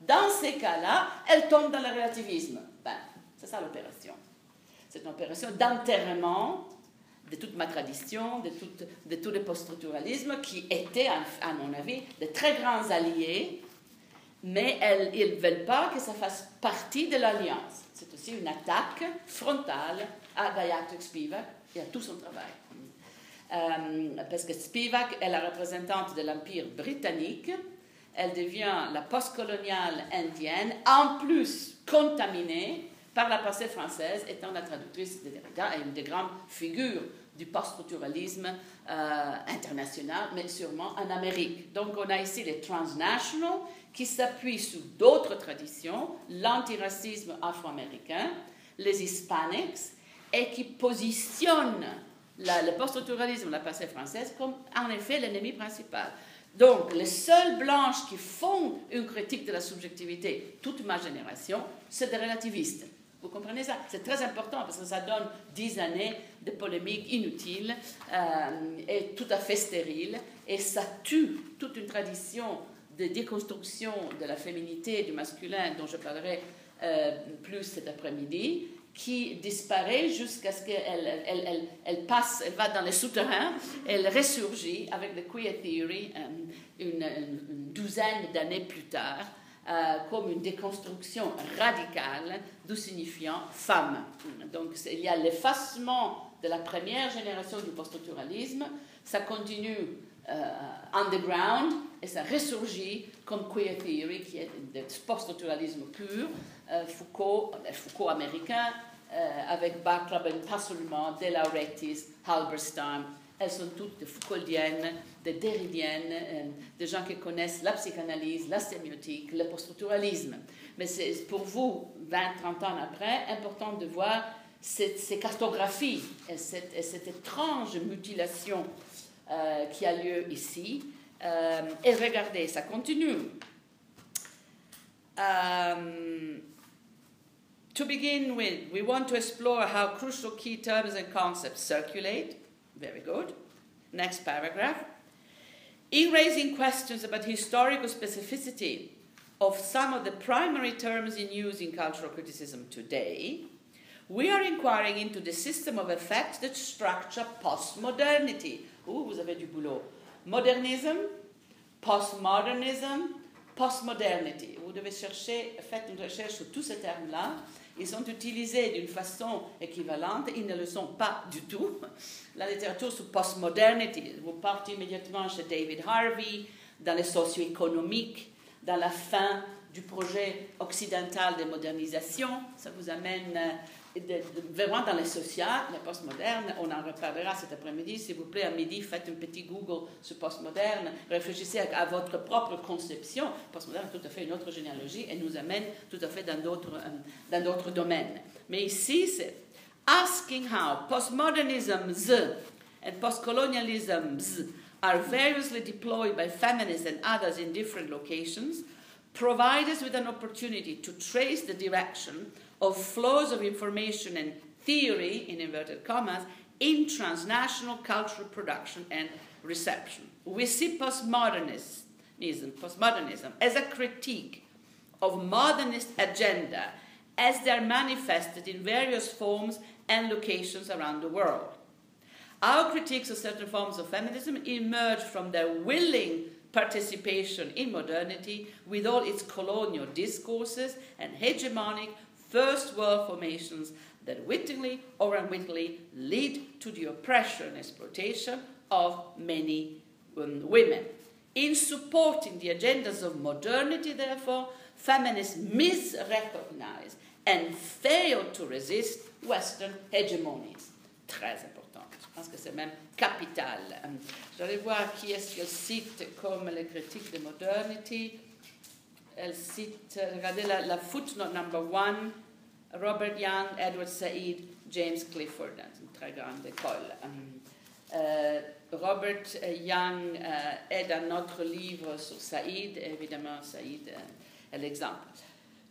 dans ces cas-là, elle tombe dans le relativisme. Ben, c'est ça l'opération. C'est une opération d'enterrement de toute ma tradition, de, tout, de tous les post-structuralismes qui étaient, à mon avis, de très grands alliés, mais ils ne veulent pas que ça fasse partie de l'alliance. C'est aussi une attaque frontale à Gayatri Spivak et à tout son travail. Euh, parce que Spivak est la représentante de l'Empire britannique, elle devient la postcoloniale indienne, en plus contaminée par la pensée française, étant la traductrice de Derrida et une des grandes figures du post-structuralisme euh, international, mais sûrement en Amérique. Donc on a ici les transnationals qui s'appuient sur d'autres traditions, l'antiracisme afro-américain, les hispanics, et qui positionnent le post-structuralisme, la pensée française, comme en effet l'ennemi principal. Donc, les seules blanches qui font une critique de la subjectivité, toute ma génération, c'est des relativistes. Vous comprenez ça? C'est très important parce que ça donne dix années de polémiques inutiles euh, et tout à fait stériles et ça tue toute une tradition de déconstruction de la féminité et du masculin dont je parlerai euh, plus cet après-midi qui disparaît jusqu'à ce qu'elle elle, elle, passe, elle va dans les souterrains, elle ressurgit avec le queer theory euh, une, une douzaine d'années plus tard euh, comme une déconstruction radicale du signifiant femme. Donc il y a l'effacement de la première génération du post-structuralisme, ça continue euh, underground et ça ressurgit comme queer theory, qui est le post-structuralisme pur, euh, Foucault, Foucault américain, avec Bartleby, pas seulement, De Laurentiis, Halberstam, elles sont toutes des Foucauldiennes, des Derridiennes, euh, des gens qui connaissent la psychanalyse, la sémiotique, le post-structuralisme. Mais c'est pour vous, 20-30 ans après, important de voir ces, cartographies et cette, étrange mutilation euh, qui a lieu ici. Euh, et regardez, ça continue. Um, to begin with, we want to explore how crucial key terms and concepts circulate Very good. Next paragraph. In raising questions about historical specificity of some of the primary terms in use in cultural criticism today, we are inquiring into the system of effects that structure postmodernity. Ouh, vous avez du boulot? Modernism, postmodernism, postmodernity. Vous devez chercher, faites une recherche sur tous ces termes-là ils sont utilisés d'une façon équivalente, ils ne le sont pas du tout. La littérature sur postmodernity, vous partez immédiatement chez David Harvey, dans les socio-économiques, dans la fin du projet occidental de modernisation, ça vous amène euh, vraiment dans les sociales, les postmodernes, on en reparlera cet après-midi. S'il vous plaît, à midi, faites un petit Google sur postmoderne, réfléchissez à, votre propre conception. Postmoderne est tout à fait une autre généalogie et nous amène tout à fait dans d'autres, euh, dans d'autres domaines. Mais ici, c'est asking how postmodernisms and postcolonialisms are variously deployed by feminists and others in different locations provide us with an opportunity to trace the direction of flows of information and theory, in inverted commas, in transnational cultural production and reception. We see postmodernism, postmodernism as a critique of modernist agenda as they are manifested in various forms and locations around the world. Our critiques of certain forms of feminism emerge from their willing participation in modernity with all its colonial discourses and hegemonic first world formations that wittingly or unwittingly lead to the oppression and exploitation of many um, women. In supporting the agendas of modernity, therefore, feminists misrecognize and fail to resist Western hegemonies. Très important. Je pense que c'est même capital. J'allais voir qui est-ce qu'elle cite comme les critiques de modernity. Elle cite, regardez la, footnote number one, Robert Young, Edward Said, James Clifford, une très grande école. Euh, Robert Young est dans notre livre sur Saïd, évidemment, Saïd est l'exemple.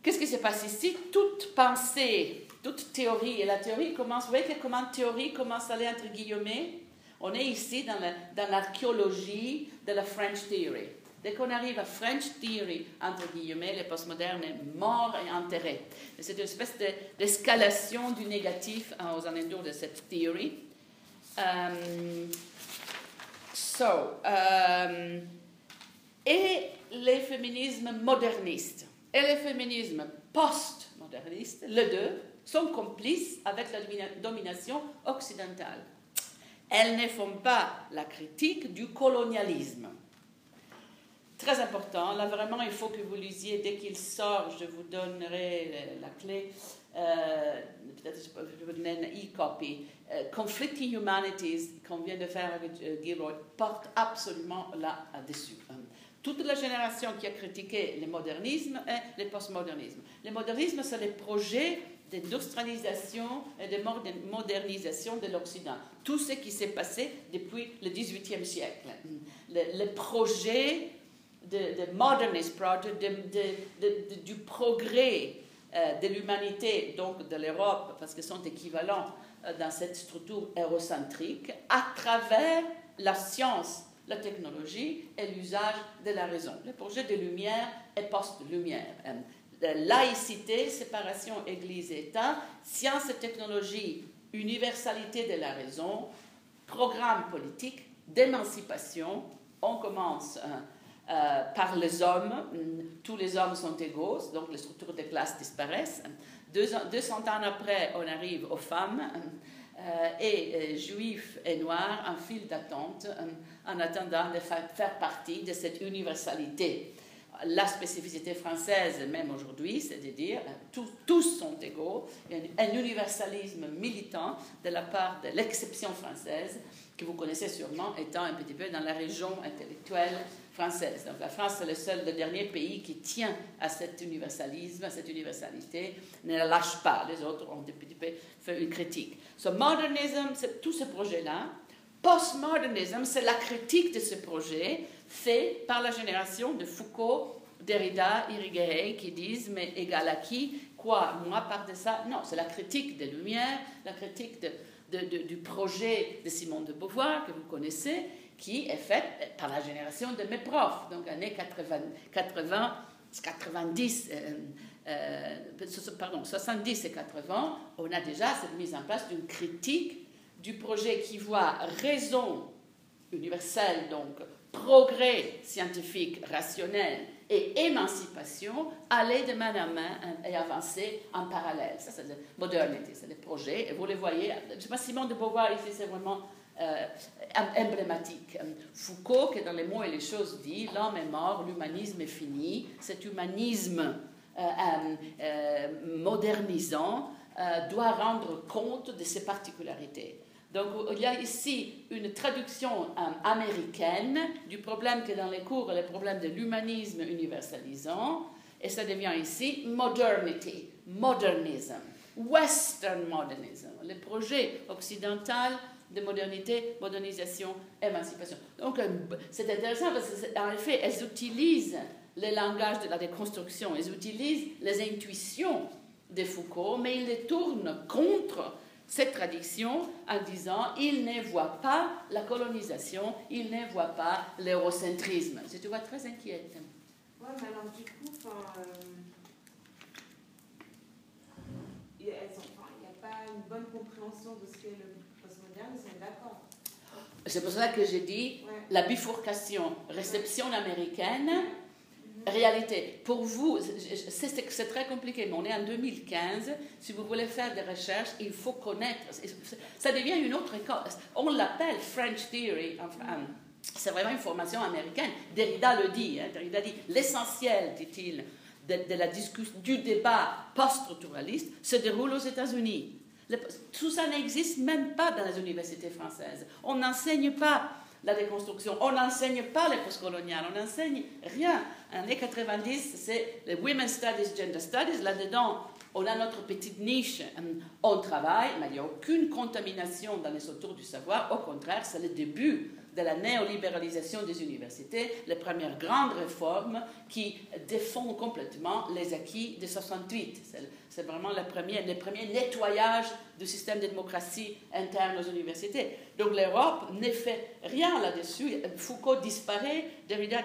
Qu'est-ce qui se passe ici? Toute pensée, toute théorie, et la théorie commence, vous voyez que comment théorie commence à aller entre guillemets? On est ici dans l'archéologie de la French Theory. Dès qu'on arrive à French Theory, entre guillemets, le postmoderne est mort et enterré. C'est une espèce d'escalation du négatif aux alentours de cette théorie. Um, so, um, et les féminismes modernistes et les féminismes post-modernistes, les deux, sont complices avec la domination occidentale. Elles ne font pas la critique du colonialisme Très important. Là, vraiment, il faut que vous lisiez dès qu'il sort. Je vous donnerai la clé. Euh, peut-être je vous donner une e-copy. Euh, Conflicting Humanities, qu'on vient de faire avec euh, Gilroy, porte absolument là-dessus. Toute la génération qui a critiqué le modernisme et le postmodernisme. Le modernisme, c'est le projet d'industrialisation et de modernisation de l'Occident. Tout ce qui s'est passé depuis le XVIIIe siècle. Le, le projet de, modernist project, de, du progrès euh, de l'humanité, donc de l'Europe, parce qu'ils sont équivalents euh, dans cette structure eurocentrique, à travers la science, la technologie et l'usage de la raison. Le projet de lumière et post-lumière. Euh, laïcité, séparation Église-État, science et technologie, universalité de la raison, programme politique d'émancipation. On commence euh, par les hommes. Tous les hommes sont égaux, donc les structures de classe disparaissent. Deux, 200 ans après, on arrive aux femmes. Euh, et euh, juifs et noirs en file d'attente en attendant de faire partie de cette universalité. La spécificité française, même aujourd'hui, c'est de dire tous, tous sont égaux. A un universalisme militant de la part de l'exception française, que vous connaissez sûrement étant un petit peu dans la région intellectuelle française. Donc la France est le seul, le dernier pays qui tient à cet universalisme, à cette universalité, ne la lâche pas. Les autres ont fait une critique. So modernism, c'est tout ce projet-là. Postmodernisme, c'est la critique de ce projet fait par la génération de Foucault, Derrida, Irigaray qui disent mais égal à qui? Quoi? Moi, part de ça? Non, c'est la critique des Lumières, la critique du projet de Simone de Beauvoir que vous connaissez qui est faite par la génération de mes profs, donc années 80, 80 90, pardon, 70 et 80, on a déjà cette mise en place d'une critique du projet qui voit raison universelle, donc progrès scientifique, rationnel et émancipation aller de main à main et avancer en parallèle. Ça, c'est la modernité, c'est le projet. Et vous les voyez, je ne sais pas, Simone de Beauvoir, ici, c'est vraiment euh, emblématique. Foucault, qui dans les mots et les choses dit, l'homme est mort, l'humanisme est fini. Cet humanisme euh, euh, modernisant doit rendre compte de ses particularités. Donc il y a ici une traduction américaine du problème qui est dans les cours, le problème de l'humanisme universalisant, et ça devient ici modernity, modernism, western modernism, le projet occidental de modernité, modernisation, émancipation. Donc, euh, c'est intéressant parce qu'en effet, elles utilisent le langage de la déconstruction, elles utilisent les intuitions de Foucault, mais ils les tournent contre cette tradition en disant ils ne voient pas la colonisation, ils ne voient pas l'eurocentrisme. C'est une voix très inquiète. Oui, mais alors du coup, euh, il n'y a pas une bonne compréhension de ce qu'est le c'est pour cela que j'ai dit la bifurcation, réception américaine, réalité. Pour vous, c'est très compliqué, mais on est en 2015. Si vous voulez faire des recherches, il faut connaître. Ça devient une autre école. On l'appelle French Theory. c'est vraiment une formation américaine. Derrida le dit. Hein, Derrida dit l'essentiel, dit-il, de, la discussion, du débat post-structuraliste se déroule aux États-Unis tout ça n'existe même pas dans les universités françaises. On n'enseigne pas la déconstruction, on n'enseigne pas les postcoloniales, on n'enseigne rien. En années 90, c'est les Women's Studies, Gender Studies. Là-dedans, On a notre petite niche, euh, on travaille, mais il n'y a aucune contamination dans les autours du savoir. Au contraire, c'est le début de la néolibéralisation des universités, les premières grandes réformes qui défendent complètement les acquis de 68. C'est vraiment le premier, le premier nettoyage du système de démocratie interne aux universités. Donc l'Europe ne fait rien là-dessus. Foucault disparaît, Derrida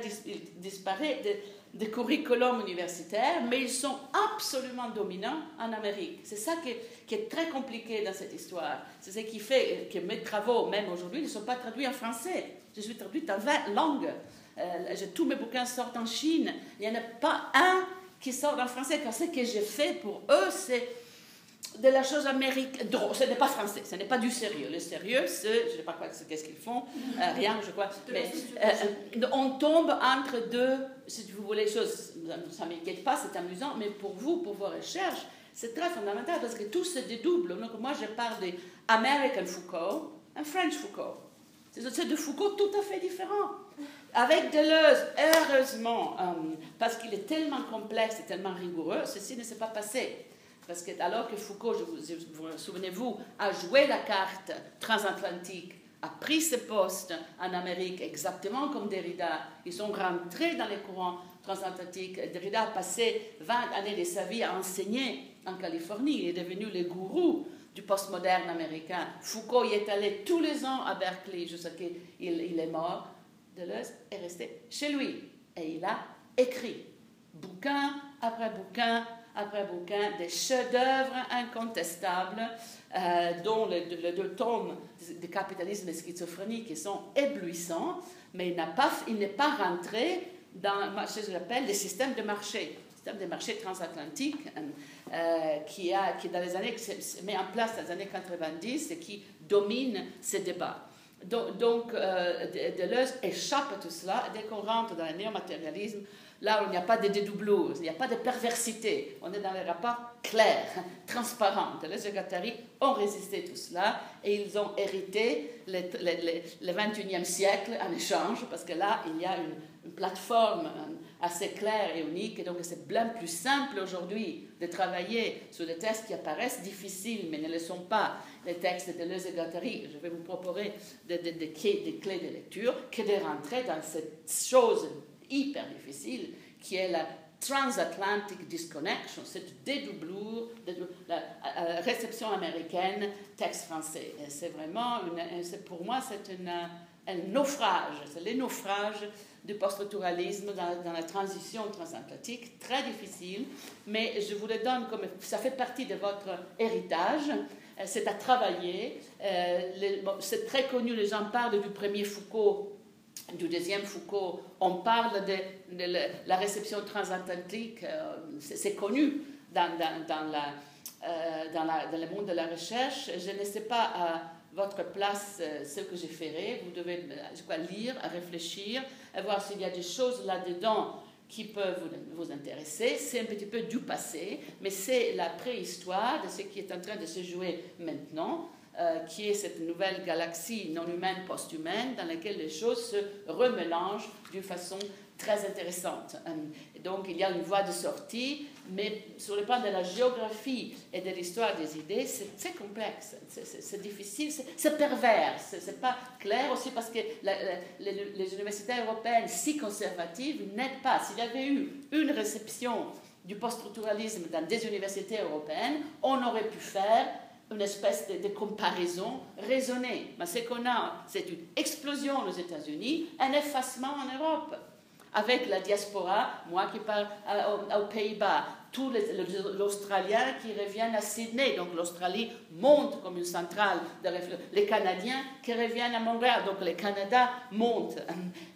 disparaît des curriculums universitaires, mais ils sont absolument dominants en Amérique. C'est ça qui est, qui est, très compliqué dans cette histoire. C'est ce qui fait que mes travaux, même aujourd'hui, ne sont pas traduits en français. Je suis traduite en 20 langues. Euh, tous mes bouquins sortent en Chine. Il n'y en a pas un qui sort en français, car ce que j'ai fait pour eux, c'est de la chose américaine. Ce n'est pas français, ce n'est pas du sérieux. Le sérieux, c'est, je ne sais pas qu'est-ce qu'ils font, euh, rien, je crois. Mais euh, on tombe entre deux, si vous voulez, choses, ça ne m'inquiète pas, c'est amusant, mais pour vous, pour vos recherches, c'est très fondamental parce que tout se dédouble. Donc, moi, je parle d'American Foucault, un French Foucault. C'est de Foucault tout à fait différent. Avec Deleuze, heureusement, euh, parce qu'il est tellement complexe et tellement rigoureux, ceci ne s'est pas passé. Parce que alors que Foucault, je vous, vous souvenez-vous, a joué la carte transatlantique, a pris ses postes en Amérique exactement comme Derrida, ils sont rentrés dans les courants transatlantiques. Derrida a passé 20 années de sa vie à enseigner en Californie, il est devenu le gourou du postmoderne américain. Foucault y est allé tous les ans à Berkeley jusqu'à ce qu'il il est mort. Deleuze est resté chez lui et il a écrit bouquin après bouquin après bouquin des chefs-d'œuvre incontestables, euh, dont les, deux tomes de capitalisme et schizophrénie qui sont éblouissants, mais il, n'est pas rentré dans ce que j'appelle le système de marché, le système de marché transatlantique, euh, qui, a, qui, dans les années, se met en place dans les années 90 et qui domine ces débats. Donc, donc euh, Deleuze échappe à tout cela. Dès qu'on rentre dans le néomatérialisme, là il n'y a pas de dédoublures, il n'y a pas de perversité, on est dans les rapports clairs, transparents. Et Guattari ont résisté tout cela et ils ont hérité le, le, 21e siècle en échange, parce que là, il y a une, plateforme assez claire et unique. Et donc, c'est bien plus simple aujourd'hui de travailler sur des textes qui apparaissent difficiles, mais ne le sont pas, les textes de Deleuze et Guattari. Je vais vous proposer des, des, clés de lecture que de rentrer dans cette chose hyper difficile qui est la transatlantic disconnection, cette dédoublure, la euh, réception américaine, texte français. C'est vraiment, pour moi, c'est un naufrage, c'est le naufrage du post-structuralisme dans, la transition transatlantique, très difficile, mais je vous le donne comme ça fait partie de votre héritage, euh, c'est à travailler. Euh, c'est très connu, les gens parlent du premier Foucault, du deuxième Foucault, on parle de, la réception transatlantique, euh, c'est connu dans, dans, le monde de la recherche. Je ne sais pas à votre place ce que je ferai, vous devez lire, réfléchir, voir s'il y a des choses là-dedans qui peuvent vous, intéresser. C'est un petit peu du passé, mais c'est la préhistoire de ce qui est en train de se jouer maintenant, euh, qui est cette nouvelle galaxie non humaine post-humaine dans laquelle les choses se remélangent d'une façon très intéressante. Euh, donc il y a une voie de sortie, mais sur le plan de la géographie et de l'histoire des idées, c'est complexe, c'est difficile, c'est pervers, c'est pas clair aussi parce que les, universités européennes si conservatives n'aident pas. S'il y avait eu une réception du post-structuralisme dans des universités européennes, on aurait pu faire une espèce de, comparaison raisonnée. Mais ce qu'on a, c'est une explosion aux États-Unis, un effacement en Europe avec la diaspora, moi qui parle euh, aux, Pays-Bas, tous les, Australiens qui reviennent à Sydney, donc l'Australie monte comme une centrale, de les Canadiens qui reviennent à Montréal, donc le Canada monte.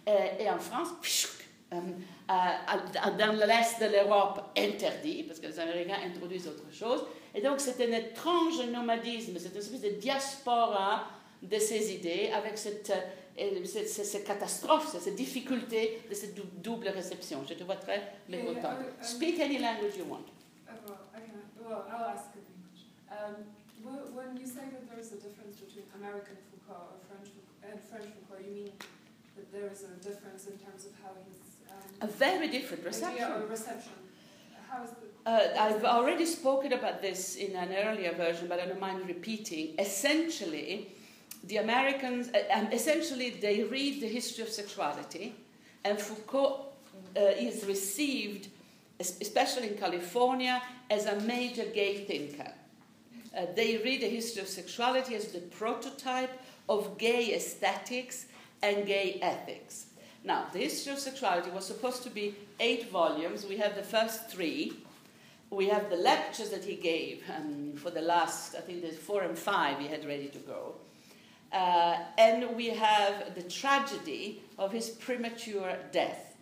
Euh, et, en France, euh, dans l'est de l'Europe, interdit, parce que les Américains introduisent autre chose. Et donc c'est un étrange nomadisme, c'est une espèce de diaspora de ces idées, avec cette ces catastrophes, ces difficultés de cette double réception. Je te vois très mécontent. Speak any language you want. Well, okay. well, I'll ask in English. Um, when you say that there is a difference between American Foucault French and French Foucault, you mean that there is a difference in terms of how he's um, a very different reception. reception. how is the Uh, I've already spoken about this in an earlier version, but I don't mind repeating. Essentially, the Americans, uh, um, essentially, they read the history of sexuality, and Foucault uh, is received, especially in California, as a major gay thinker. Uh, they read the history of sexuality as the prototype of gay aesthetics and gay ethics. Now, the history of sexuality was supposed to be eight volumes. We have the first three. We have the lectures that he gave um, for the last, I think there's four and five he had ready to go. Uh, and we have the tragedy of his premature death.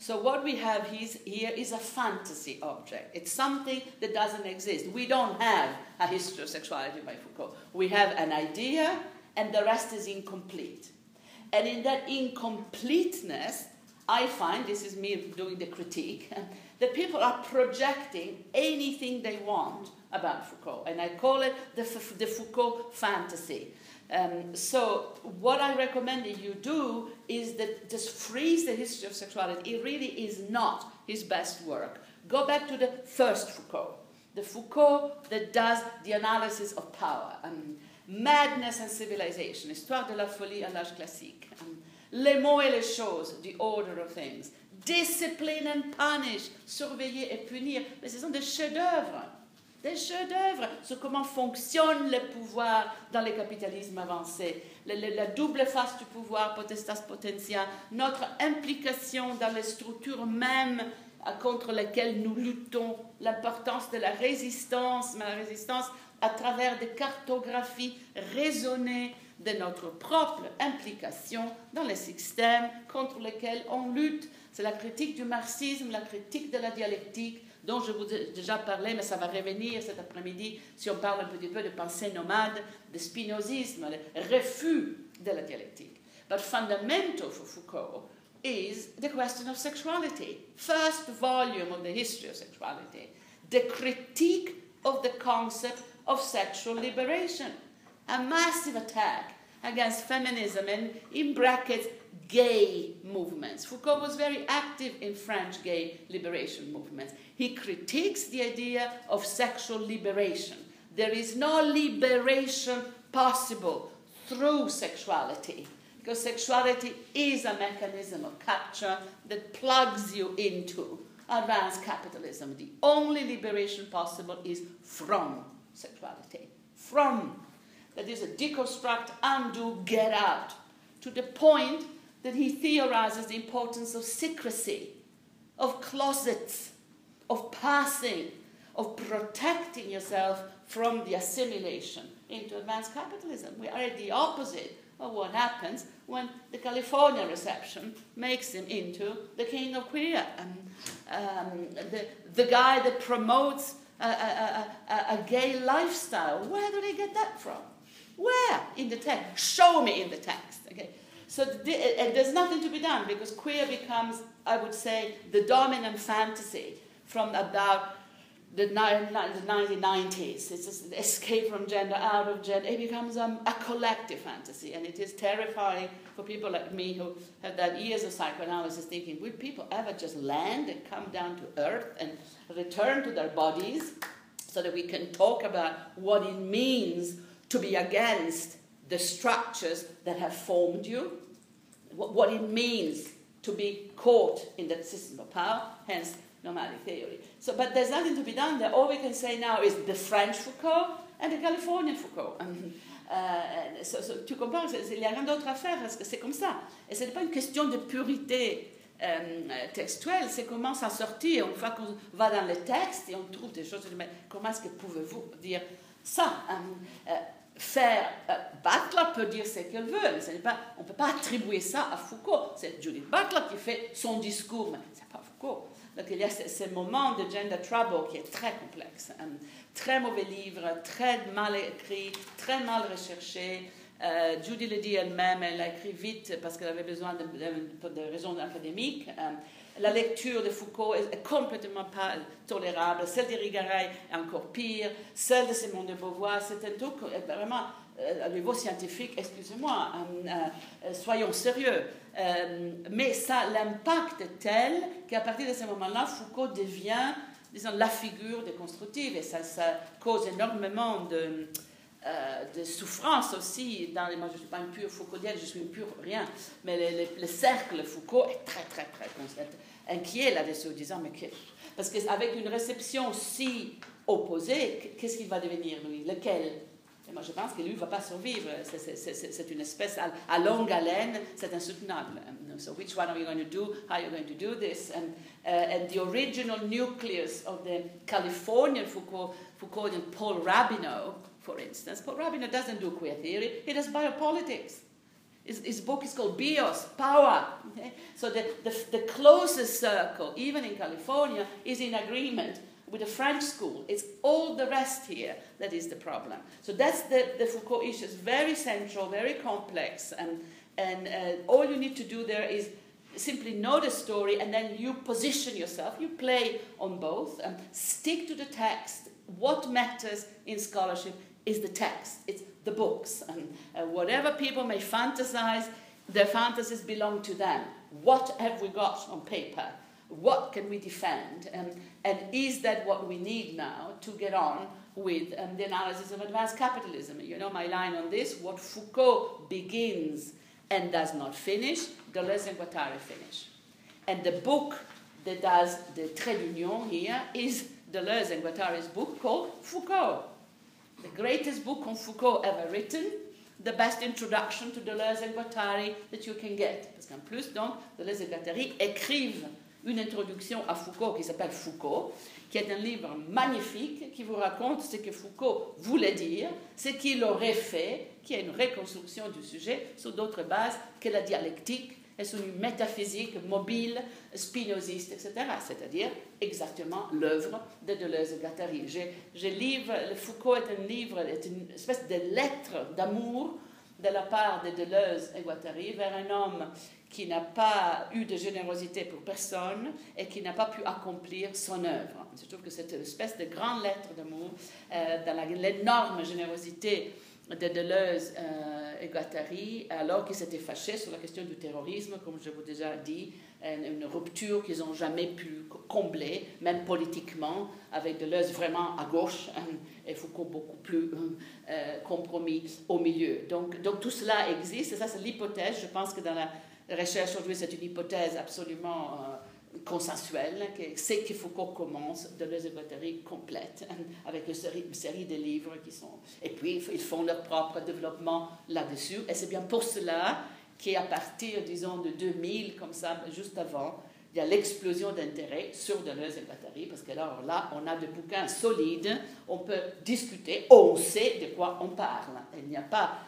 So, what we have here is a fantasy object. It's something that doesn't exist. We don't have a history of sexuality by Foucault. We have an idea, and the rest is incomplete. And in that incompleteness, I find this is me doing the critique that people are projecting anything they want about Foucault, and I call it the, the Foucault fantasy. Um, so, what I recommend that you do is that just freeze the history of sexuality. It really is not his best work. Go back to the first Foucault, the Foucault that does the analysis of power, um, madness and civilization, histoire de la folie à l'âge classique, um, les mots et les choses, the order of things, discipline and punish, surveiller et punir. Mais ce sont des chefs-d'œuvre. Des chefs-d'œuvre sur comment fonctionne le pouvoir dans le capitalisme avancé, la double face du pouvoir, potestas potentia, notre implication dans les structures mêmes contre lesquelles nous luttons, l'importance de la résistance, mais la résistance à travers des cartographies raisonnées de notre propre implication dans les systèmes contre lesquels on lutte. C'est la critique du marxisme, la critique de la dialectique, dont je vous ai déjà parlé, mais ça va revenir cet après-midi si on parle un petit peu de pensée nomade, de spinozisme, le refus de la dialectique. But fundamental for Foucault is the question of sexuality. First volume of the history of sexuality. The critique of the concept of sexual liberation. A massive attack against feminism and, in brackets, gay movements. Foucault was very active in French gay liberation movements. He critiques the idea of sexual liberation. There is no liberation possible through sexuality because sexuality is a mechanism of capture that plugs you into advanced capitalism. The only liberation possible is from sexuality. From. That is a deconstruct, undo, get out. To the point that he theorizes the importance of secrecy, of closets, of passing, of protecting yourself from the assimilation into advanced capitalism. We are at the opposite of what happens when the California reception makes him into the king of queer, um, um, the, the guy that promotes a, a, a, a, a gay lifestyle. Where do they get that from? Where in the text? Show me in the text. Okay. So and there's nothing to be done because queer becomes, I would say, the dominant fantasy from about the, the 1990s. It's the escape from gender, out of gender. It becomes um, a collective fantasy, and it is terrifying for people like me who have done years of psychoanalysis thinking, will people ever just land and come down to earth and return to their bodies so that we can talk about what it means to be against the structures that have formed you, what, it means to be caught in that system of power, hence nomadic theory. So, but there's nothing to be done there. All we can say now is the French Foucault and the Californian Foucault. Euh, so- so tu comprends, il n'y a rien d'autre à faire parce que c'est comme ça. Et ce n'est pas une question de purité euh, textuelle, c'est comment s'en sortir. Une fois qu'on va dans le texte et on trouve des choses, mais comment est-ce que pouvez-vous dire ça euh, faire euh, Butler peut dire ce qu'elle veut, mais on ne peut pas attribuer ça à Foucault. C'est Judith Butler qui fait son discours, mais ce n'est pas Foucault. Donc il y a ce, ce moment de gender trouble qui est très complexe. Un très mauvais livre, très mal écrit, très mal recherché. Euh, Judy le dit elle-même, elle a écrit vite parce qu'elle avait besoin de, de- de raisons académiques. Euh, la lecture de Foucault est, complètement pas tolérable. Celle de Rigaray est encore pire. Celle de Simone de Beauvoir, c'est un truc euh, vraiment euh, à niveau scientifique, excusez-moi, euh, soyons sérieux. Mais ça, l'impact est tel qu'à partir de ce moment-là, Foucault devient disons, la figure déconstructive, et ça, ça cause énormément de, euh, souffrance aussi. Dans les, moi, je ne suis pas une pure Foucauldienne, je suis une pure rien, mais le, cercle Foucault est très, très, très inquiet là-dessus, disant, mais parce qu'avec une réception si opposée, qu'est-ce qu'il va devenir, lui? Lequel? Et moi, je pense que lui ne va pas survivre. C'est une espèce à, longue haleine, c'est insoutenable. So, which one are you going to do? How are you going to do this? And, uh, the original nucleus of the Californian Foucault, Paul Rabinow, for instance, Paul Rabinow doesn't do queer theory, he does biopolitics. His, his book is called Bios, Power. Okay? So the, the, the closest circle, even in California, is in agreement with the French school. It's all the rest here that is the problem. So that's the, the Foucault issue. It's very central, very complex, and, and uh, all you need to do there is simply know the story and then you position yourself, you play on both, and stick to the text. What matters in scholarship is the text, it's the books. And uh, whatever people may fantasize, their fantasies belong to them. What have we got on paper? What can we defend? Um, and is that what we need now to get on with um, the analysis of advanced capitalism? You know my line on this what Foucault begins and does not finish, Deleuze and Guattari finish. And the book that does the trait d'union here is Deleuze and Guattari's book called Foucault. The greatest book on Foucault ever written, the best introduction to Deleuze and Guattari that you can get. Parce qu'en plus, donc, Deleuze et Guattari écrivent une introduction à Foucault qui s'appelle Foucault, qui est un livre magnifique qui vous raconte ce que Foucault voulait dire, ce qu'il aurait fait, qui est une reconstruction du sujet sur d'autres bases que la dialectique sur une métaphysique mobile, spinoziste, etc. C'est-à-dire exactement l'œuvre de Deleuze et Guattari. Je livre, le Foucault est un livre, est une espèce de lettre d'amour de la part de Deleuze et Guattari vers un homme qui n'a pas eu de générosité pour personne et qui n'a pas pu accomplir son œuvre. Je trouve que c'est une espèce de grande lettre d'amour euh, dans l'énorme générosité de Deleuze euh, et Guattari, alors qu'ils s'étaient fâchés sur la question du terrorisme, comme je vous ai déjà dit, une, rupture qu'ils n'ont jamais pu combler, même politiquement, avec Deleuze vraiment à gauche et Foucault beaucoup plus euh, compromis au milieu. Donc, donc tout cela existe, et ça c'est l'hypothèse, je pense que dans la la recherche aujourd'hui, c'est une hypothèse absolument euh, consensuelle, que c'est que Foucault commence de l'esotérie complète, avec une série, de livres qui sont... Et puis, ils font leur propre développement là-dessus. Et c'est bien pour cela qu'à partir, disons, de 2000, comme ça, juste avant, il y a l'explosion d'intérêt sur Deleuze et parce que là, là, on a des bouquins solides, on peut discuter, on sait de quoi on parle. Il n'y a pas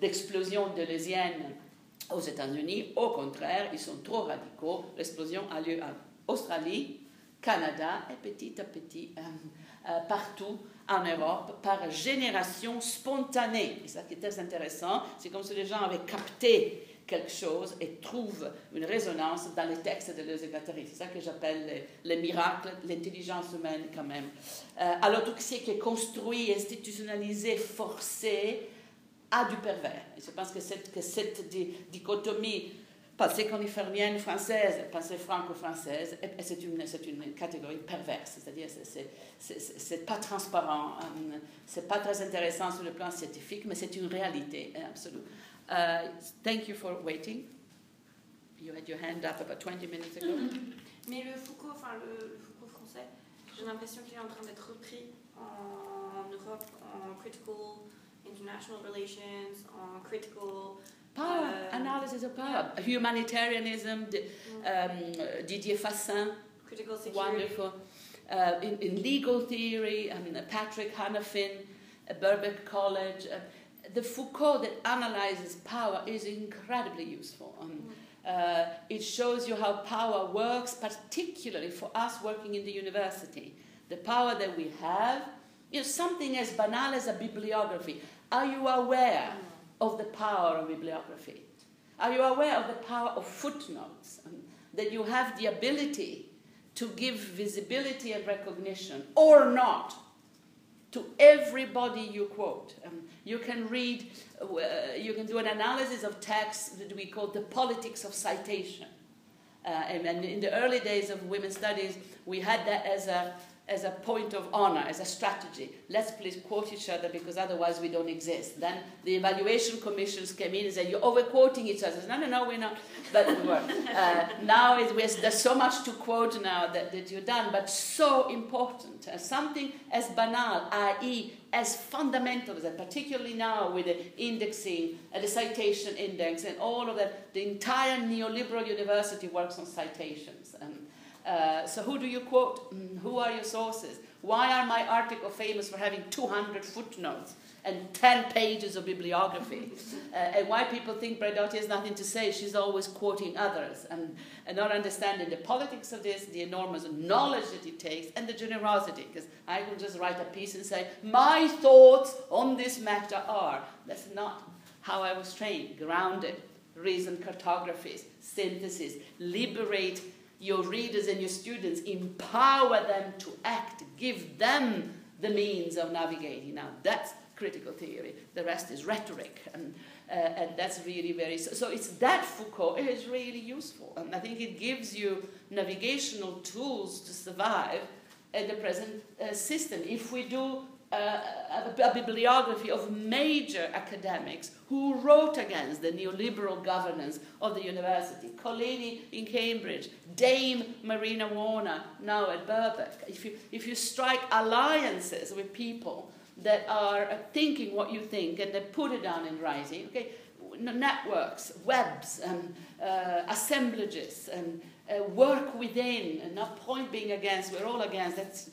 d'explosion de, deleuzienne aux États-Unis, au contraire, ils sont trop radicaux. L'explosion a lieu en Australie, Canada et petit à petit euh, euh, partout en Europe par génération spontanée. Et ça qui est très intéressant, c'est comme si les gens avaient capté quelque chose et trouvent une résonance dans les textes de leurs C'est ça que j'appelle le, miracle, l'intelligence humaine quand même. Euh, alors tout ce qui est construit, institutionnalisé, forcé, a du pervers. Et je pense que cette, que cette dichotomie pensée californienne française, pensée franco-française, c'est une, une catégorie perverse, c'est-à-dire c'est pas transparent, euh, c'est pas très intéressant sur le plan scientifique, mais c'est une réalité hein, absolue. Uh, thank you for waiting. You had your hand up about 20 minutes ago. Mais le Foucault, enfin le, Foucault français, j'ai l'impression qu'il est en train d'être repris en Europe en critical international relations, on critical power um, analysis of power, yeah. humanitarianism. Mm. um, Didier Fassin, critical security. wonderful. Uh, in, in, legal theory, I mean, uh, Patrick Hanafin, uh, Birkbeck College. Uh, the Foucault that analyzes power is incredibly useful. Um, mm. it shows you how power works, particularly for us working in the university. The power that we have, you know, something as banal as a bibliography. Are you aware of the power of bibliography? Are you aware of the power of footnotes? That you have the ability to give visibility and recognition or not to everybody you quote. Um, you can read, uh, you can do an analysis of texts that we call the politics of citation. Uh, and, and in the early days of women's studies, we had that as a as a point of honor, as a strategy. Let's please quote each other because otherwise we don't exist. Then the evaluation commissions came in and said, You're overquoting each other. Said, no, no, no, we're not. But we were. Uh, now it, there's so much to quote now that, that you're done, but so important. Uh, something as banal, i.e., as fundamental as that, particularly now with the indexing, uh, the citation index, and all of that. The entire neoliberal university works on citations. Uh, so who do you quote? Mm, who are your sources? Why are my article famous for having 200 footnotes and 10 pages of bibliography? Uh, and why people think Braidotti has nothing to say? She's always quoting others and, and not understanding the politics of this, the enormous knowledge that it takes, and the generosity. Because I can just write a piece and say, my thoughts on this matter are. That's not how I was trained. Grounded, reason cartographies, synthesis, liberate your readers and your students, empower them to act, give them the means of navigating. Now, that's critical theory. The rest is rhetoric. And, uh, and that's really very. So, so it's that Foucault is really useful. And I think it gives you navigational tools to survive in the present uh, system. If we do a, a, bibliography of major academics who wrote against the neoliberal governance of the university. Collini in Cambridge, Dame Marina Warner now at Birkbeck. If you, if you strike alliances with people that are thinking what you think and they put it down in writing, okay, networks, webs, and uh, assemblages, and uh, work within, and not point being against, we're all against. That's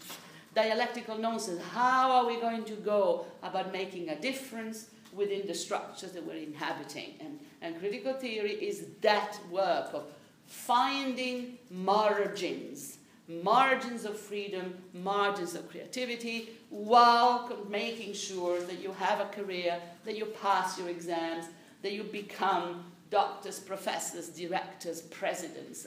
dialectical nonsense. How are we going to go about making a difference within the structures that we're inhabiting? And, and critical theory is that work of finding margins, margins of freedom, margins of creativity, while making sure that you have a career, that you pass your exams, that you become doctors, professors, directors, presidents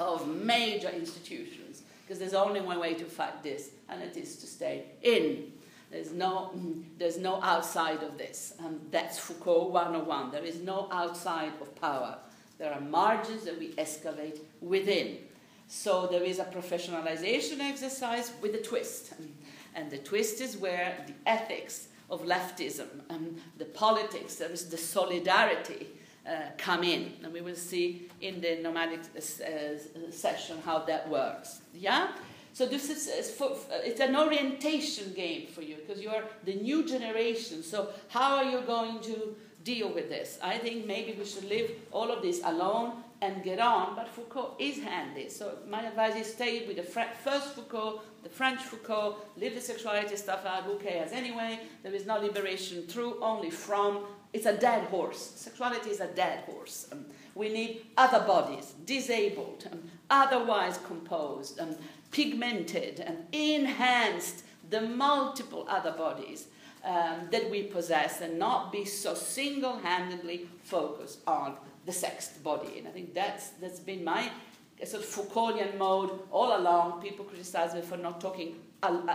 of major institutions because there's only one way to fight this, and it is to stay in. There's no, there's no outside of this. And that's Foucault 101. There is no outside of power. There are margins that we excavate within. So there is a professionalization exercise with a twist. And the twist is where the ethics of leftism and the politics, there is the solidarity uh, come in. And we will see in the nomadic uh, uh, session how that works. Yeah? So this is, for, uh, it's an orientation game for you because you are the new generation. So how are you going to deal with this? I think maybe we should leave all of this alone and get on, but Foucault is handy. So my advice is stay with the first Foucault, the French Foucault, leave the sexuality stuff out, who cares anyway? There is no liberation through, only from. It's a dead horse. Sexuality is a dead horse. Um, we need other bodies, disabled, um, otherwise composed, um, pigmented, and enhanced the multiple other bodies um, that we possess and not be so single handedly focused on the sexed body. And I think that's, that's been my sort of Foucauldian mode all along. People criticize me for not talking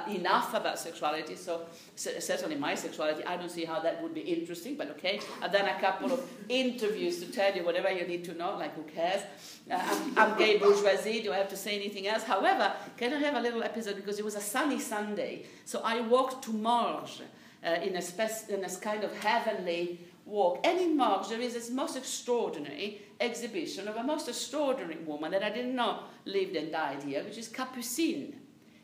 enough about sexuality. So, certainly my sexuality, I don't see how that would be interesting, but okay. I've done a couple of interviews to tell you whatever you need to know, like who cares. Uh, I'm, gay bourgeoisie, do I have to say anything else? However, can I have a little episode because it was a sunny Sunday. So I walked to Morges uh, in, a spec- in a kind of heavenly walk. And in Morges, there is this most extraordinary exhibition of a most extraordinary woman that I didn't know lived and died here, which is Capucine.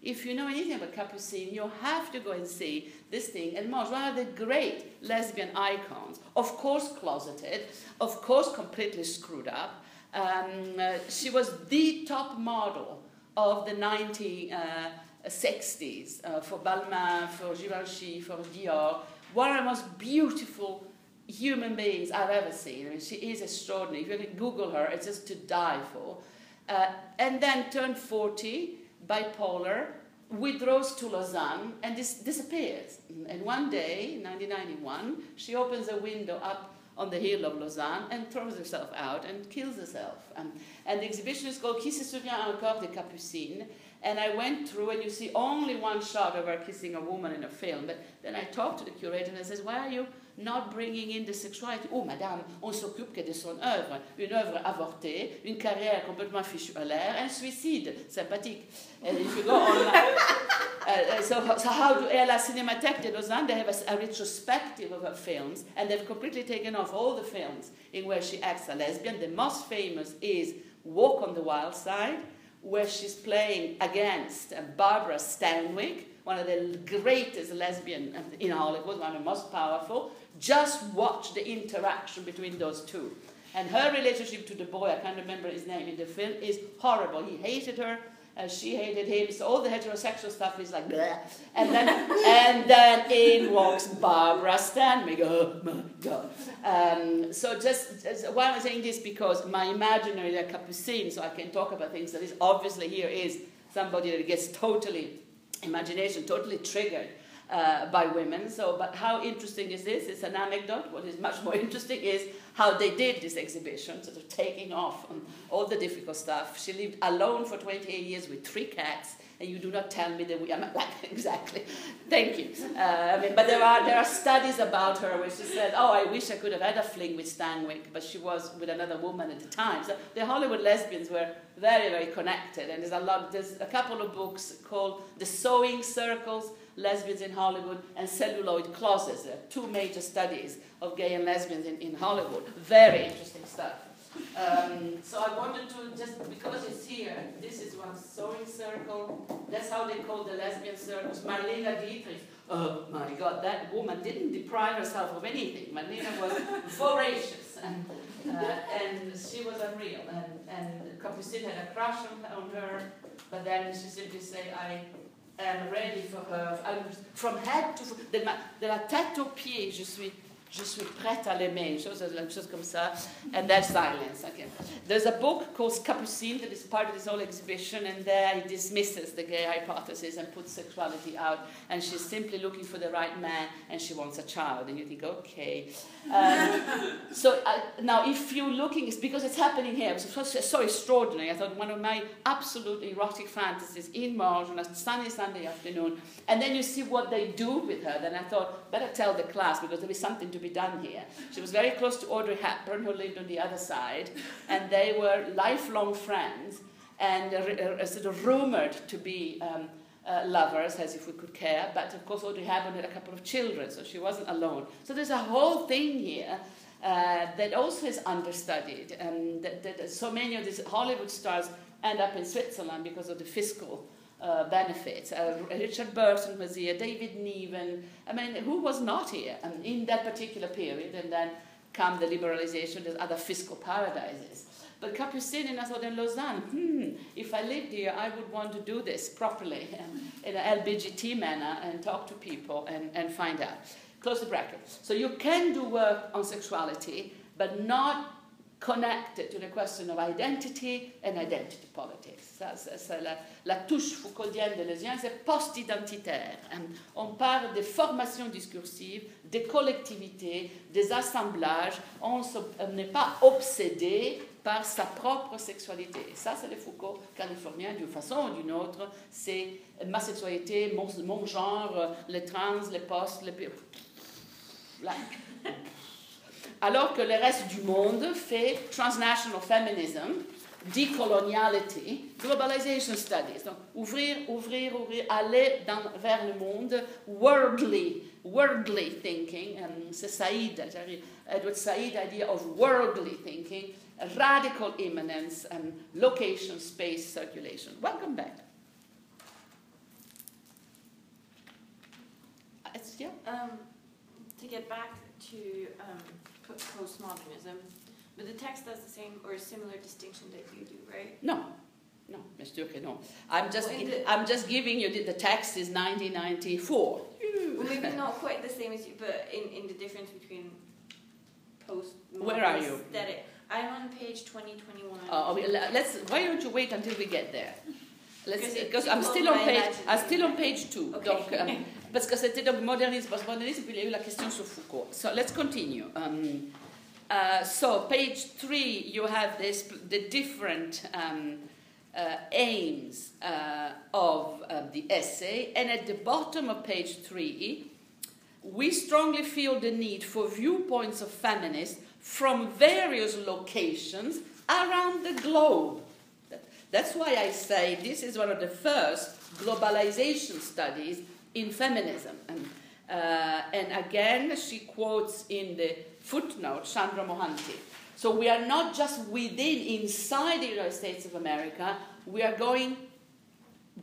If you know anything about Capucine, you have to go and see this thing. And Morges, one of the great lesbian icons, of course closeted, of course completely screwed up. Um, uh, she was the top model of the 1960s uh, uh, for Balmain, for Givenchy, for Dior. One of the most beautiful human beings I've ever seen. I mean, she is extraordinary. If you can Google her, it's just to die for. Uh, and then turned 40, bipolar, withdraws to Lausanne, and dis- disappears. And one day, in 1991, she opens a window up on the hill of Lausanne and throws herself out and kills herself. Um, and the exhibition is called Qui se souvient encore de Capucine? And I went through, and you see only one shot of her kissing a woman in a film. But then I talked to the curator, and I says, "Why are you not bringing in the sexuality. Oh, madame, on s'occupe que de son œuvre. Une œuvre avortée, une carrière complètement fichue à l'air, un suicide. Sympathique. And if you go on, uh, so, so how do, at la Cinémathèque de Lausanne, they have a, a retrospective of her films, and they've completely taken off all the films in where she acts as a lesbian. The most famous is Walk on the Wild Side, where she's playing against uh, Barbara Stanwyck, one of the greatest lesbian in Hollywood, one of the most powerful. Just watch the interaction between those two. And her relationship to the boy, I can't remember his name in the film, is horrible. He hated her, and she hated him. So all the heterosexual stuff is like blah. And then and then in walks Barbara Stanwyck. Oh my god. Um, so just, just why am I saying this? Because my imaginary like Capucine, so I can talk about things that is obviously here is somebody that gets totally imagination totally triggered uh, by women. So, but how interesting is this? It's an anecdote. What is much more interesting is how they did this exhibition, sort of taking off on all the difficult stuff. She lived alone for 28 years with three cats, and you do not tell me that we are like exactly. Thank you. Uh, I mean, but there are there are studies about her where she said, "Oh, I wish I could have had a fling with Stanwyck, but she was with another woman at the time." So the Hollywood lesbians were very very connected, and there's a lot. There's a couple of books called "The Sewing Circles." Lesbians in Hollywood and celluloid closets. There are two major studies of gay and lesbians in, in Hollywood. Very interesting stuff. Um, so I wanted to just because it's here. This is one sewing circle. That's how they call the lesbian circles. Marlene Dietrich. Oh my God, that woman didn't deprive herself of anything. Marlene was voracious and uh, and she was unreal. And and Capucine had a crush on, on her, but then she simply said, "I." am ready for her. I'm from head to foot, de la tête aux pieds, je suis je suis prête à l'aimer, une chose, une chose comme ça, and then silence. Okay. There's a book called Capucine that is part of this whole exhibition, and there he dismisses the gay hypothesis and puts sexuality out, and she's simply looking for the right man, and she wants a child, and you think, okay. Um, so uh, now, if you're looking, it's because it's happening here. It's so, so extraordinary. I thought one of my absolute erotic fantasies in March on a sunny Sunday afternoon, and then you see what they do with her. Then I thought, better tell the class because there'll be something to be done here. She was very close to Audrey Hepburn, who lived on the other side, and they were lifelong friends and uh, uh, sort of rumored to be. Um, uh, lovers, as if we could care, but of course Audrey Hepburn had a couple of children, so she wasn't alone. So there's a whole thing here uh, that also is understudied, and that, that, so many of these Hollywood stars end up in Switzerland because of the fiscal uh, benefits. Uh, Richard Burton was here, David Niven. I mean, who was not here um, in that particular period? And then come the liberalization, there's other fiscal paradises. But Capucine and I thought in Lausanne, hmm, if I lived here, I would want to do this properly in an LBGT manner and talk to people and, and find out. Close the bracket. So you can do work on sexuality, but not connected to the question of identity and identity politics. C'est la, la, touche Foucauldienne de Lésien, c'est post-identitaire. On parle des formations discursives, des collectivités, des assemblages. On n'est pas obsédé par sa propre sexualité. Et ça, c'est le Foucault californien, d'une façon ou d'une autre. C'est ma sexualité, mon, genre, les trans, les postes, les... Alors que le reste du monde fait transnational feminism, decoloniality, globalization studies. Donc, ouvrir, ouvrir, ouvrir, aller dans, vers le monde, worldly, worldly thinking. C'est Saïd, Edward Said idea of worldly thinking radical immanence and location space circulation. Welcome back. Yeah. Um, to get back to um, postmodernism, but the text does the same or a similar distinction that you do, right? No. No, Mr. Okay, no. I'm just, well, the, I'm just giving you the, the text is 1994. Well, maybe not quite the same as you, but in, in the difference between post. Where are you? Aesthetic. I'm on page 2021. Oh, let's. Why don't you wait until we get there? Let's because I'm still on page. I'm still on page two. Okay. Donc, um, parce que c'était donc modernisme, postmodernisme, puis il y a eu la question sur Foucault. So let's continue. Um, uh, so page three, you have this the different um, uh, aims uh, of the essay, and at the bottom of page three, we strongly feel the need for viewpoints of feminists from various locations around the globe. That's why I say this is one of the first globalization studies in feminism. And, uh, and again, she quotes in the footnote Chandra Mohanty. So we are not just within, inside the United States of America, we are going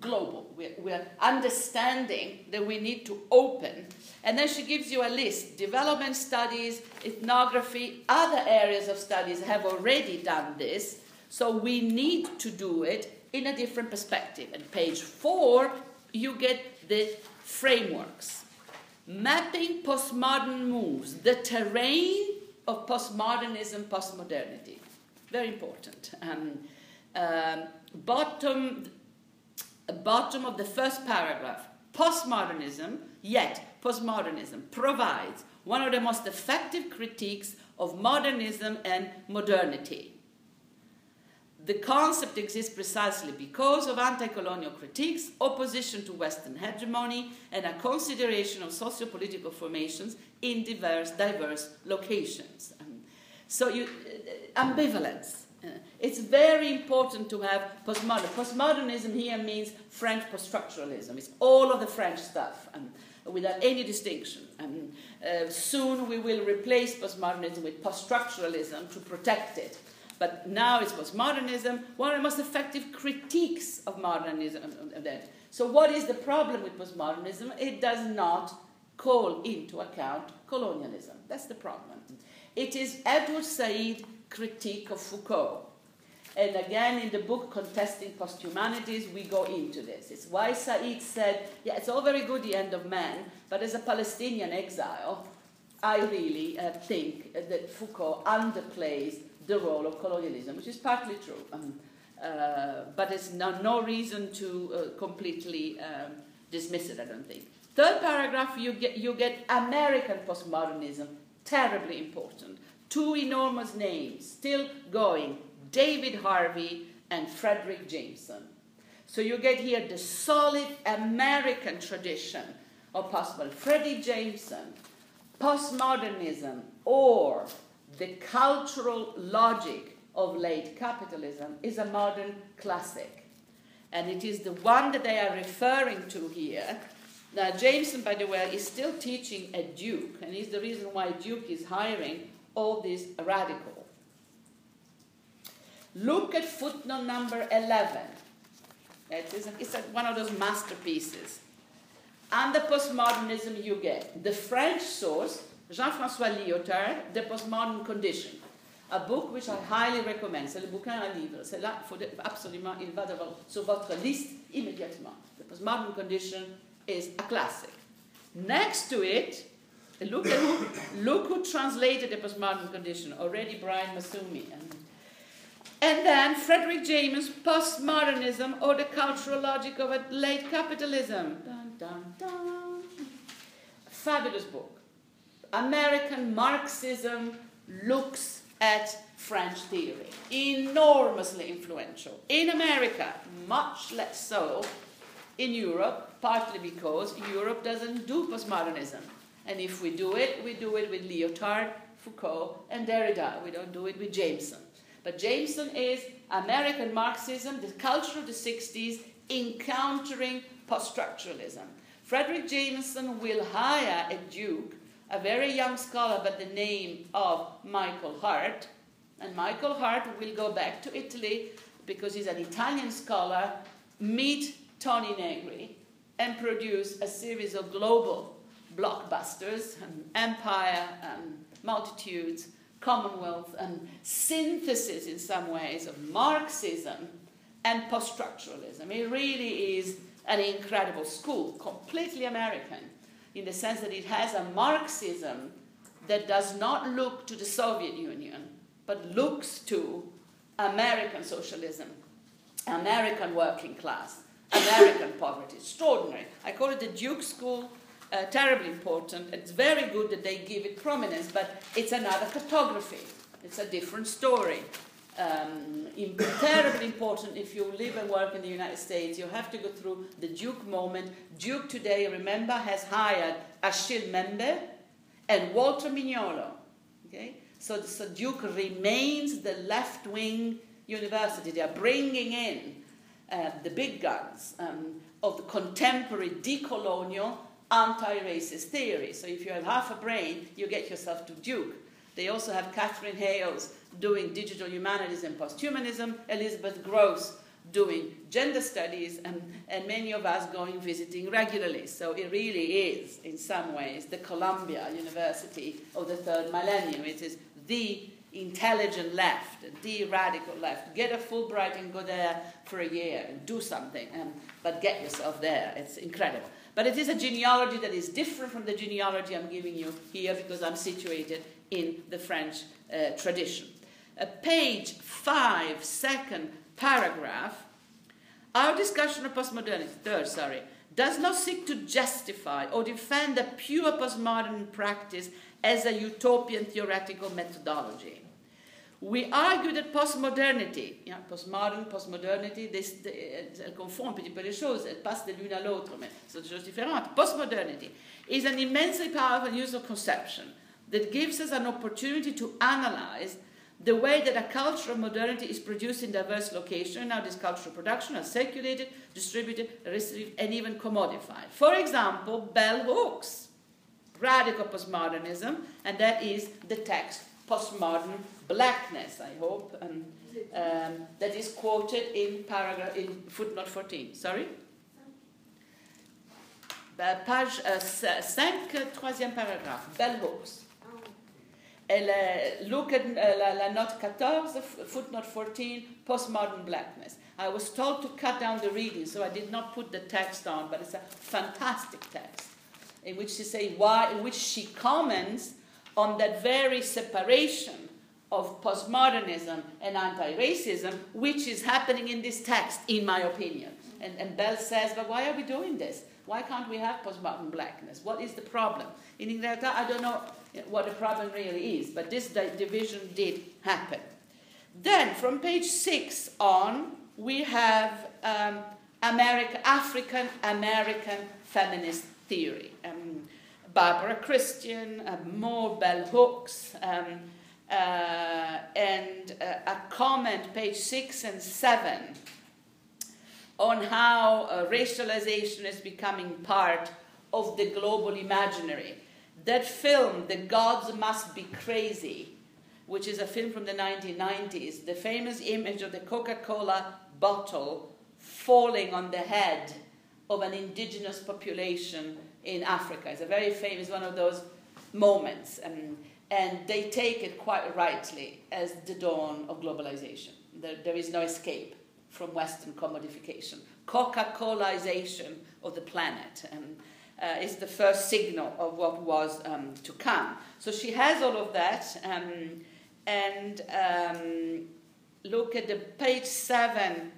global. We're, we're, understanding that we need to open. And then she gives you a list development studies, ethnography, other areas of studies have already done this. So we need to do it in a different perspective. And page four, you get the frameworks. Mapping postmodern moves, the terrain of postmodernism, postmodernity. Very important. Um, um, bottom, bottom of the first paragraph. Postmodernism, yet postmodernism provides one of the most effective critiques of modernism and modernity. The concept exists precisely because of anti colonial critiques, opposition to Western hegemony, and a consideration of socio political formations in diverse, diverse locations. Um, so, you, uh, ambivalence. Uh, it's very important to have postmodern. Postmodernism here means French post-structuralism. It's all of the French stuff, um, without any distinction. And uh, soon we will replace postmodernism with post-structuralism to protect it. But now it's postmodernism, one of the most effective critiques of modernism. of that. So, what is the problem with postmodernism? It does not call into account colonialism. That's the problem. It is Edward Said's critique of Foucault. And again, in the book Contesting Posthumanities, we go into this. It's why Said said, yeah, it's all very good, the end of man, but as a Palestinian exile, I really uh, think that Foucault underplays the role of colonialism, which is partly true. Um, uh, but it's no, no reason to uh, completely um, dismiss it, I don't think. Third paragraph, you get, you get American postmodernism, terribly important. Two enormous names still going David Harvey and Frederick Jameson. So you get here the solid American tradition of postmodernism. Fredric Jameson, postmodernism, or the cultural logic of late capitalism is a modern classic. And it is the one that they are referring to here. Now, Jameson, by the way, is still teaching at Duke, and is the reason why Duke is hiring all these radicals. Look at footnote number 11. It is it's one of those masterpieces. Under postmodernism, you get the French source, Jean-François Lyotard, The Postmodern Condition. A book which I highly recommend. C'est le bouquin à livre. C'est là, faut absolument, il va sur votre liste immédiatement. The Postmodern Condition is a classic. Next to it, look, at who, look who translated The Postmodern Condition. Already Brian Massumi. And, and then Frederick James, Postmodernism or the Cultural Logic of a Late Capitalism. Dun, dun, dun. Fabulous book. American Marxism looks at French theory. Enormously influential. In America, much less so. In Europe, partly because Europe doesn't do postmodernism. And if we do it, we do it with Lyotard, Foucault, and Derrida. We don't do it with Jameson. But Jameson is American Marxism, the culture of the 60s, encountering post structuralism. Fredric Jameson will hire at Duke a very young scholar by the name of Michael Hart. And Michael Hart will go back to Italy because he's an Italian scholar, meet Toni Negri, and produce a series of global blockbusters, and Empire, and Multitudes, Commonwealth, and synthesis in some ways of Marxism and post structuralism. It really is an incredible school, completely American in the sense that it has a Marxism that does not look to the Soviet Union, but looks to American socialism, American working class, American poverty. Extraordinary. I call it the Duke School. Uh, terribly important. It's very good that they give it prominence, but it's another cartography. It's a different story um, terribly important if you live and work in the United States. You have to go through the Duke moment. Duke today, remember, has hired Achille Membe and Walter Mignolo. Okay? So, so Duke remains the left wing university. They are bringing in uh, the big guns um, of the contemporary decolonial anti racist theory. So if you have half a brain, you get yourself to Duke. They also have Catherine Hales doing digital humanities and posthumanism, Elizabeth Gross doing gender studies, and, and many of us going visiting regularly. So it really is, in some ways, the Columbia University of the third millennium. It is the intelligent left, the radical left. Get a Fulbright and go there for a year and do something, um, but get yourself there. It's incredible. But it is a genealogy that is different from the genealogy I'm giving you here because I'm situated in the French uh, tradition. A page five, second paragraph. Our discussion of postmodernity, third, sorry, does not seek to justify or defend a pure postmodern practice as a utopian theoretical methodology. We argue that postmodernity, yeah, postmodern, postmodernity, eh, elles confondent petit peu les choses, elles passent de l'une à l'autre, mais c'est des choses différentes. Postmodernity is an immensely powerful use of conception that gives us an opportunity to analyze the way that a culture of modernity is produced in diverse locations, how this cultural production is circulated, distributed, received, and even commodified. For example, bell hooks, radical postmodernism, and that is the text postmodern blackness, I hope, um, um, that is quoted in paragraph in footnote 14. Sorry? Page uh, 5, troisième paragraphe, bell hooks. Uh, look at uh, la, la, note 14, footnote 14, postmodern blackness. I was told to cut down the reading, so I did not put the text on, but it's a fantastic text in which she say why, in which she comments on that very separation of postmodernism and anti-racism, which is happening in this text, in my opinion. And, and Bell says, but why are we doing this? Why can't we have postmodern blackness? What is the problem? In Inglaterra, I don't know what the problem really is, but this division did happen. Then, from page six on, we have um, African American feminist theory. Um, Barbara Christian, uh, more bell hooks, um, uh, and uh, a comment, page six and seven, on how uh, racialization is becoming part of the global imaginary. That film, The Gods Must Be Crazy, which is a film from the 1990s, the famous image of the Coca Cola bottle falling on the head of an indigenous population in Africa. It's a very famous one of those moments, and, and they take it quite rightly as the dawn of globalization. There, there is no escape from Western commodification. Coca Colaization of the planet. Uh, is the first signal of what was um, to come. So she has all of that, um, and um, look at the page seven,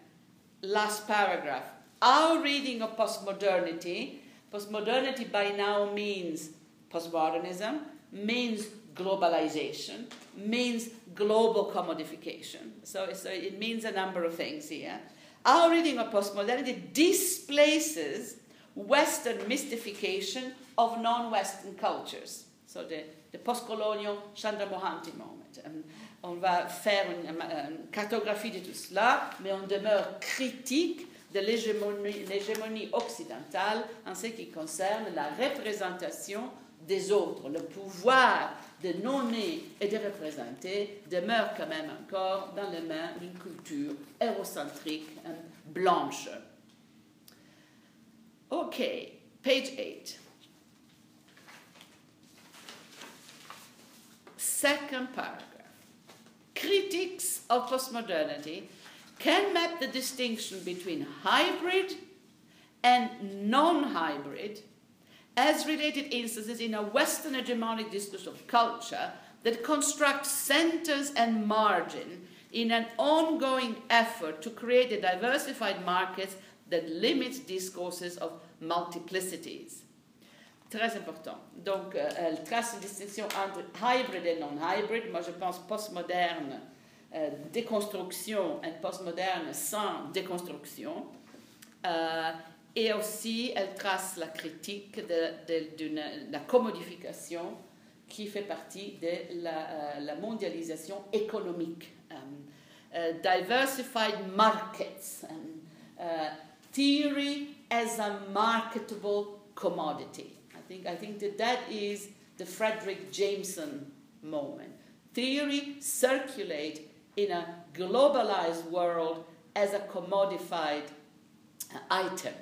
last paragraph. Our reading of postmodernity, postmodernity by now means postmodernism, means globalization, means global commodification. So, so it means a number of things here. Our reading of postmodernity displaces Western mystification of non Western cultures. So the, post-colonial Chandramohanty moment. Um, on va faire une, une, cartographie de tout cela, mais on demeure critique de l'hégémonie occidentale en ce qui concerne la représentation des autres. Le pouvoir de nommer et de représenter demeure quand même encore dans les mains d'une culture hérocentrique blanche. Okay, page 8. Second paragraph. Critics of postmodernity can map the distinction between hybrid and non hybrid as related instances in a Western hegemonic discourse of culture that constructs centers and margin in an ongoing effort to create a diversified market that limits discourses of multiplicities. Très important. Donc, euh, elle trace une distinction entre hybrid et non-hybrid. Moi, je pense postmoderne, euh, déconstruction, et postmoderne sans déconstruction. Euh, et aussi elle trace la critique de, la commodification qui fait partie de la, la mondialisation économique. Diversified markets, theory as a marketable commodity. I think, I think that that is the Frederick Jameson moment. Theory circulate in a globalized world as a commodified item.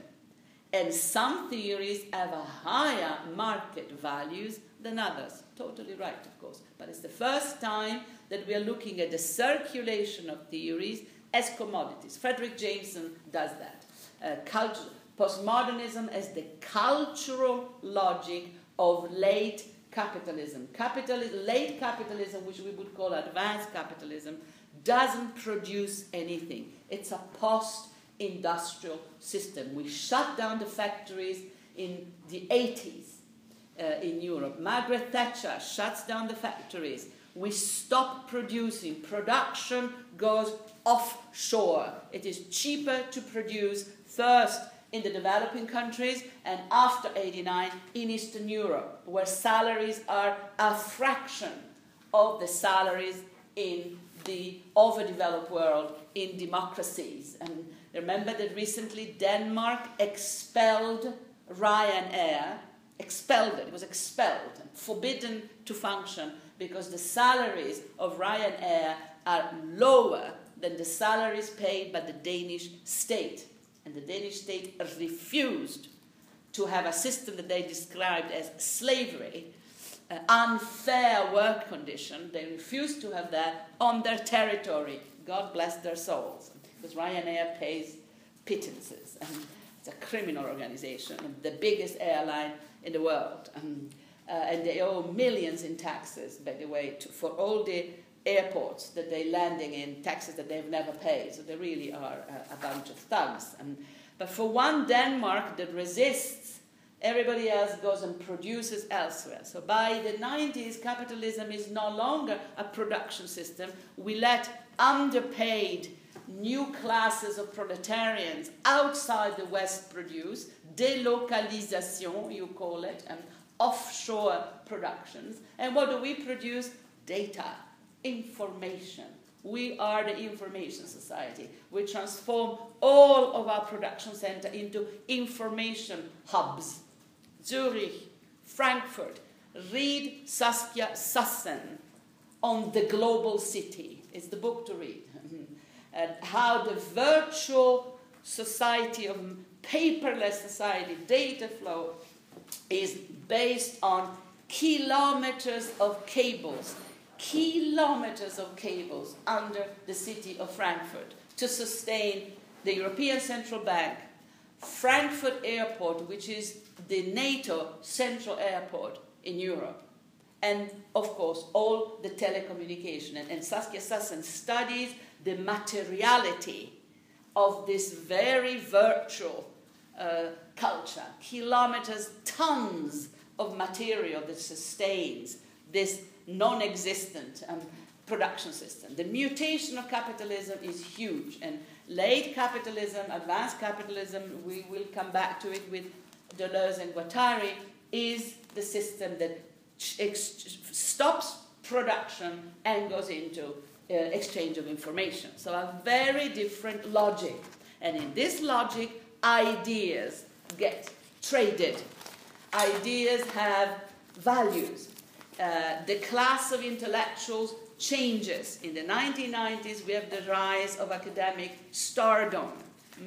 And some theories have a higher market values than others. Totally right, of course. But it's the first time that we are looking at the circulation of theories as commodities. Frederick Jameson does that. Uh, culture, postmodernism as the cultural logic of late capitalism. Capitalism, late capitalism, which we would call advanced capitalism, doesn't produce anything. It's a post industrial system. We shut down the factories in the 80s uh, in Europe. Margaret Thatcher shuts down the factories. We stop producing. Production goes offshore. It is cheaper to produce first in the developing countries and after 89 in Eastern Europe, where salaries are a fraction of the salaries in the overdeveloped world in democracies. And remember that recently Denmark expelled Ryanair, expelled it, it was expelled, forbidden to function because the salaries of Ryanair are lower than the salaries paid by the Danish state. And the Danish state refused to have a system that they described as slavery, uh, unfair work condition. They refused to have that on their territory. God bless their souls. Because Ryanair pays pittances. And it's a criminal organization, the biggest airline in the world. Um, uh, and they owe millions in taxes, by the way, to, for all the airports that they're landing in, taxes that they've never paid. So they really are a, a bunch of thugs. And, but for one Denmark that resists, everybody else goes and produces elsewhere. So by the 90s, capitalism is no longer a production system. We let underpaid new classes of proletarians outside the West produce, delocalisation, you call it, and offshore productions. And what do we produce? Data information. We are the information society. We transform all of our production center into information hubs. Zurich, Frankfurt. Read Saskia Sassen on the global city. It's the book to read. and how the virtual society of paperless society, data flow, is based on kilometers of cables kilometers of cables under the city of Frankfurt to sustain the European Central Bank, Frankfurt Airport, which is the NATO central airport in Europe, and of course all the telecommunication. And, and Saskia Sassen studies the materiality of this very virtual uh, culture, kilometers, tons of material that sustains this non existent um, production system. The mutation of capitalism is huge, and late capitalism, advanced capitalism, we will come back to it with Deleuze and Guattari, is the system that stops production and goes into uh, exchange of information. So, a very different logic. And in this logic, ideas get traded. Ideas have values. Uh, the class of intellectuals changes. In the 1990s, we have the rise of academic stardom,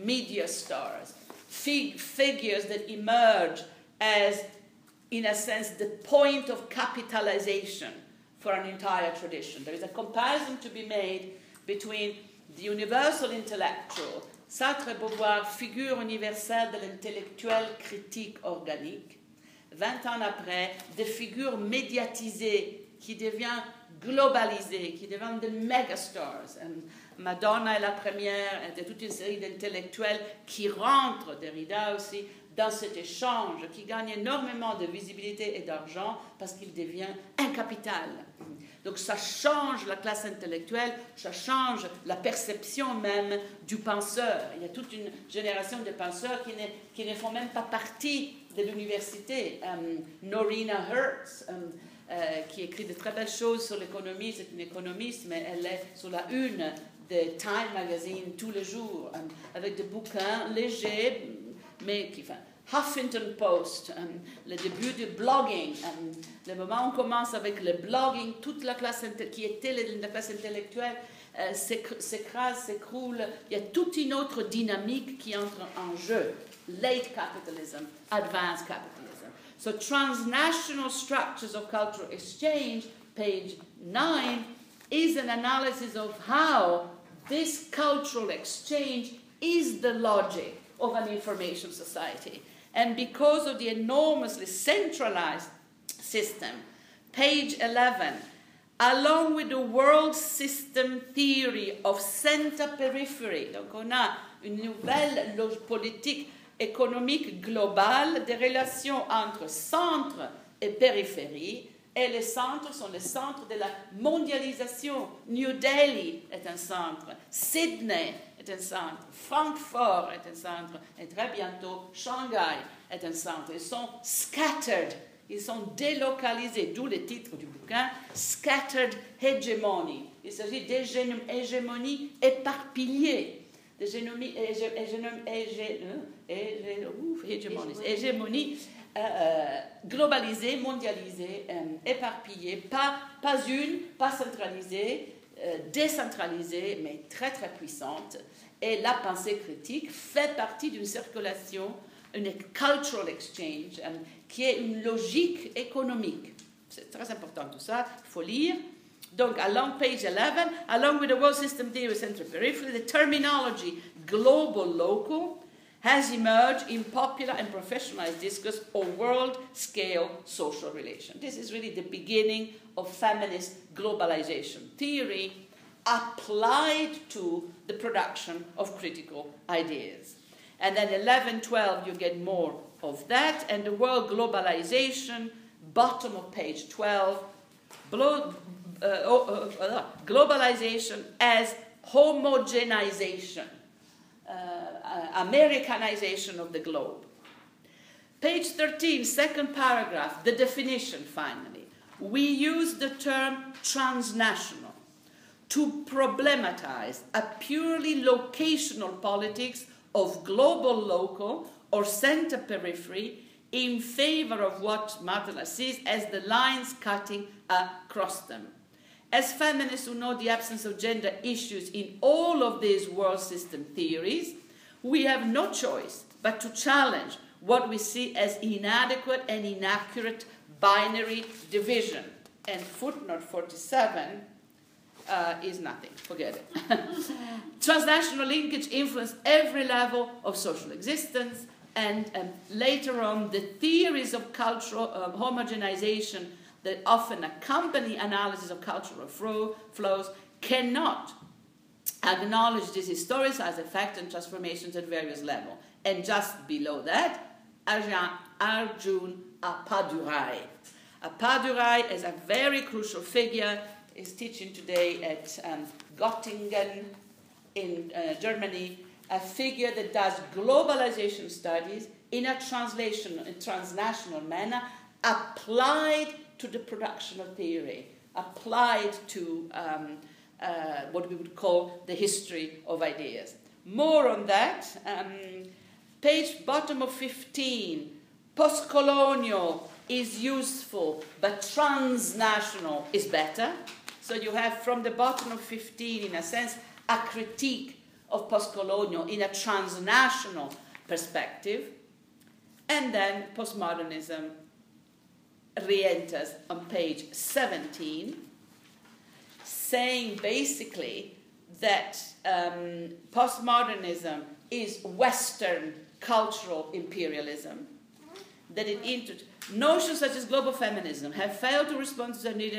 media stars, fig- figures that emerge as, in a sense, the point of capitalization for an entire tradition. There is a comparison to be made between the universal intellectual, Sartre Beauvoir, figure universelle de l'intellectuel critique organique, 20 ans après, des figures médiatisées qui deviennent globalisées, qui deviennent des megastars. Madonna est la première, de toute une série d'intellectuels qui rentrent, Derrida aussi, dans cet échange qui gagne énormément de visibilité et d'argent parce qu'il devient un capital. Donc ça change la classe intellectuelle, ça change la perception même du penseur. Il y a toute une génération de penseurs qui ne font même pas partie de l'université. Euh, Norina Hertz, euh, euh, qui écrit de très belles choses sur l'économie, c'est une économiste, mais elle est sur la une de Time Magazine tous les jours, avec des bouquins légers, mais qui... Enfin, Huffington Post, le début du blogging, le moment où on commence avec le blogging, toute la classe qui était la classe intellectuelle s'écrase, s'écroule. Il y a toute une autre dynamique qui entre en jeu. Late capitalism, advanced capitalism. So transnational structures of cultural exchange, page 9, is an analysis of how this cultural exchange is the logic of an information society. And because of the enormously centralized system, page 11, along with the world system theory of center periphery, donc on a une nouvelle politique économique globale des relations entre centre et périphérie, et les centres sont les centres de la mondialisation. New Delhi est un centre, Sydney est un centre, Francfort est un centre, et très bientôt Shanghai est un centre. Ils sont scattered, ils sont délocalisés, d'où le titre du bouquin, Scattered Hegemony. Il s'agit d'hégémonie éparpillée. Hégémonie euh, globalisée, mondialisée, euh, éparpillée, pas, pas une, pas centralisée, euh, décentralisée, mais très très puissante. Et la pensée critique fait partie d'une circulation, une cultural exchange, qui est une logique économique. C'est très important tout ça, il faut lire. Donc, along page 11, along with the world system theory central periphery, the terminology global local has emerged in popular and professionalized discourse of world scale social relations. This is really the beginning of feminist globalization theory applied to the production of critical ideas. And then 11, 12, you get more of that. And the world globalization, bottom of page 12, blo- uh, uh, globalization as homogenization, uh, uh, Americanization of the globe. Page 13, second paragraph, the definition finally. We use the term transnational to problematize a purely locational politics of global local or center periphery in favor of what Martha sees as the lines cutting across them. As feminists who know the absence of gender issues in all of these world system theories, we have no choice but to challenge what we see as inadequate and inaccurate binary division. And footnote 47 uh, is nothing. Forget it. Transnational linkage influence every level of social existence, and um, later on, the theories of cultural um, homogenization that often accompany analysis of cultural flow, flows cannot acknowledge this historicized effect and transformations at various levels. And just below that, Arjun, Arjun Appadurai. Appadurai is a very crucial figure is teaching today at um, Göttingen in uh, Germany, a figure that does globalization studies in a translation, a transnational manner, applied to the production of theory, applied to um, uh, what we would call the history of ideas. More on that. Um, page bottom of 15. Postcolonial is useful, but transnational is better. So you have from the bottom of 15, in a sense, a critique of postcolonial in a transnational perspective. And then postmodernism re enters on page 17, saying basically that um, postmodernism is Western cultural imperialism, that it introduces Notions such as global feminism have failed to respond to the need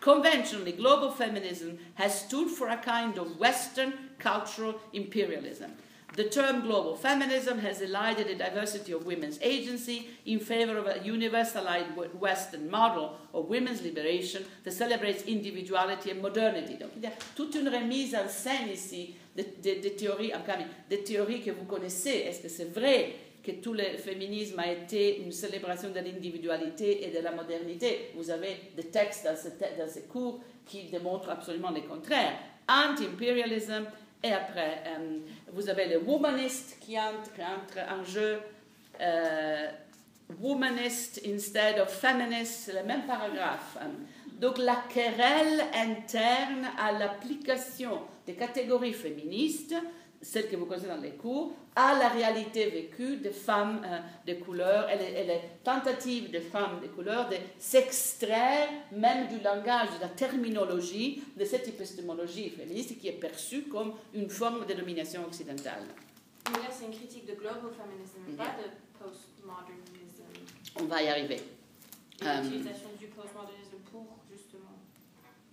Conventionally, global feminism has stood for a kind of Western cultural imperialism. The term global feminism has elided the diversity of women's agency in favor of a universalized Western model of women's liberation that celebrates individuality and modernity. Donc il y a toute une remise en scène ici des de, de théories, des théories que vous connaissez. Est-ce que c'est vrai que tout le féminisme a été une célébration de l'individualité et de la modernité Vous avez des textes dans, ce, dans ces cours qui démontrent absolument le contraire. Anti-imperialism, et après, euh, vous avez le womanist qui entre, en jeu. Euh, womanist instead of feminist, le même paragraphe. Donc la querelle interne à l'application des catégories féministes celle que vous connaissez dans les cours, à la réalité vécue des femmes euh, de couleur et les, tentatives des femmes de couleur de s'extraire même du langage, de la terminologie de cette épistémologie féministe qui est perçue comme une forme de domination occidentale. Mais là, c'est une critique de global feminism, mm pas de postmodernism. On va y arriver. L'utilisation du postmodernisme pour, justement.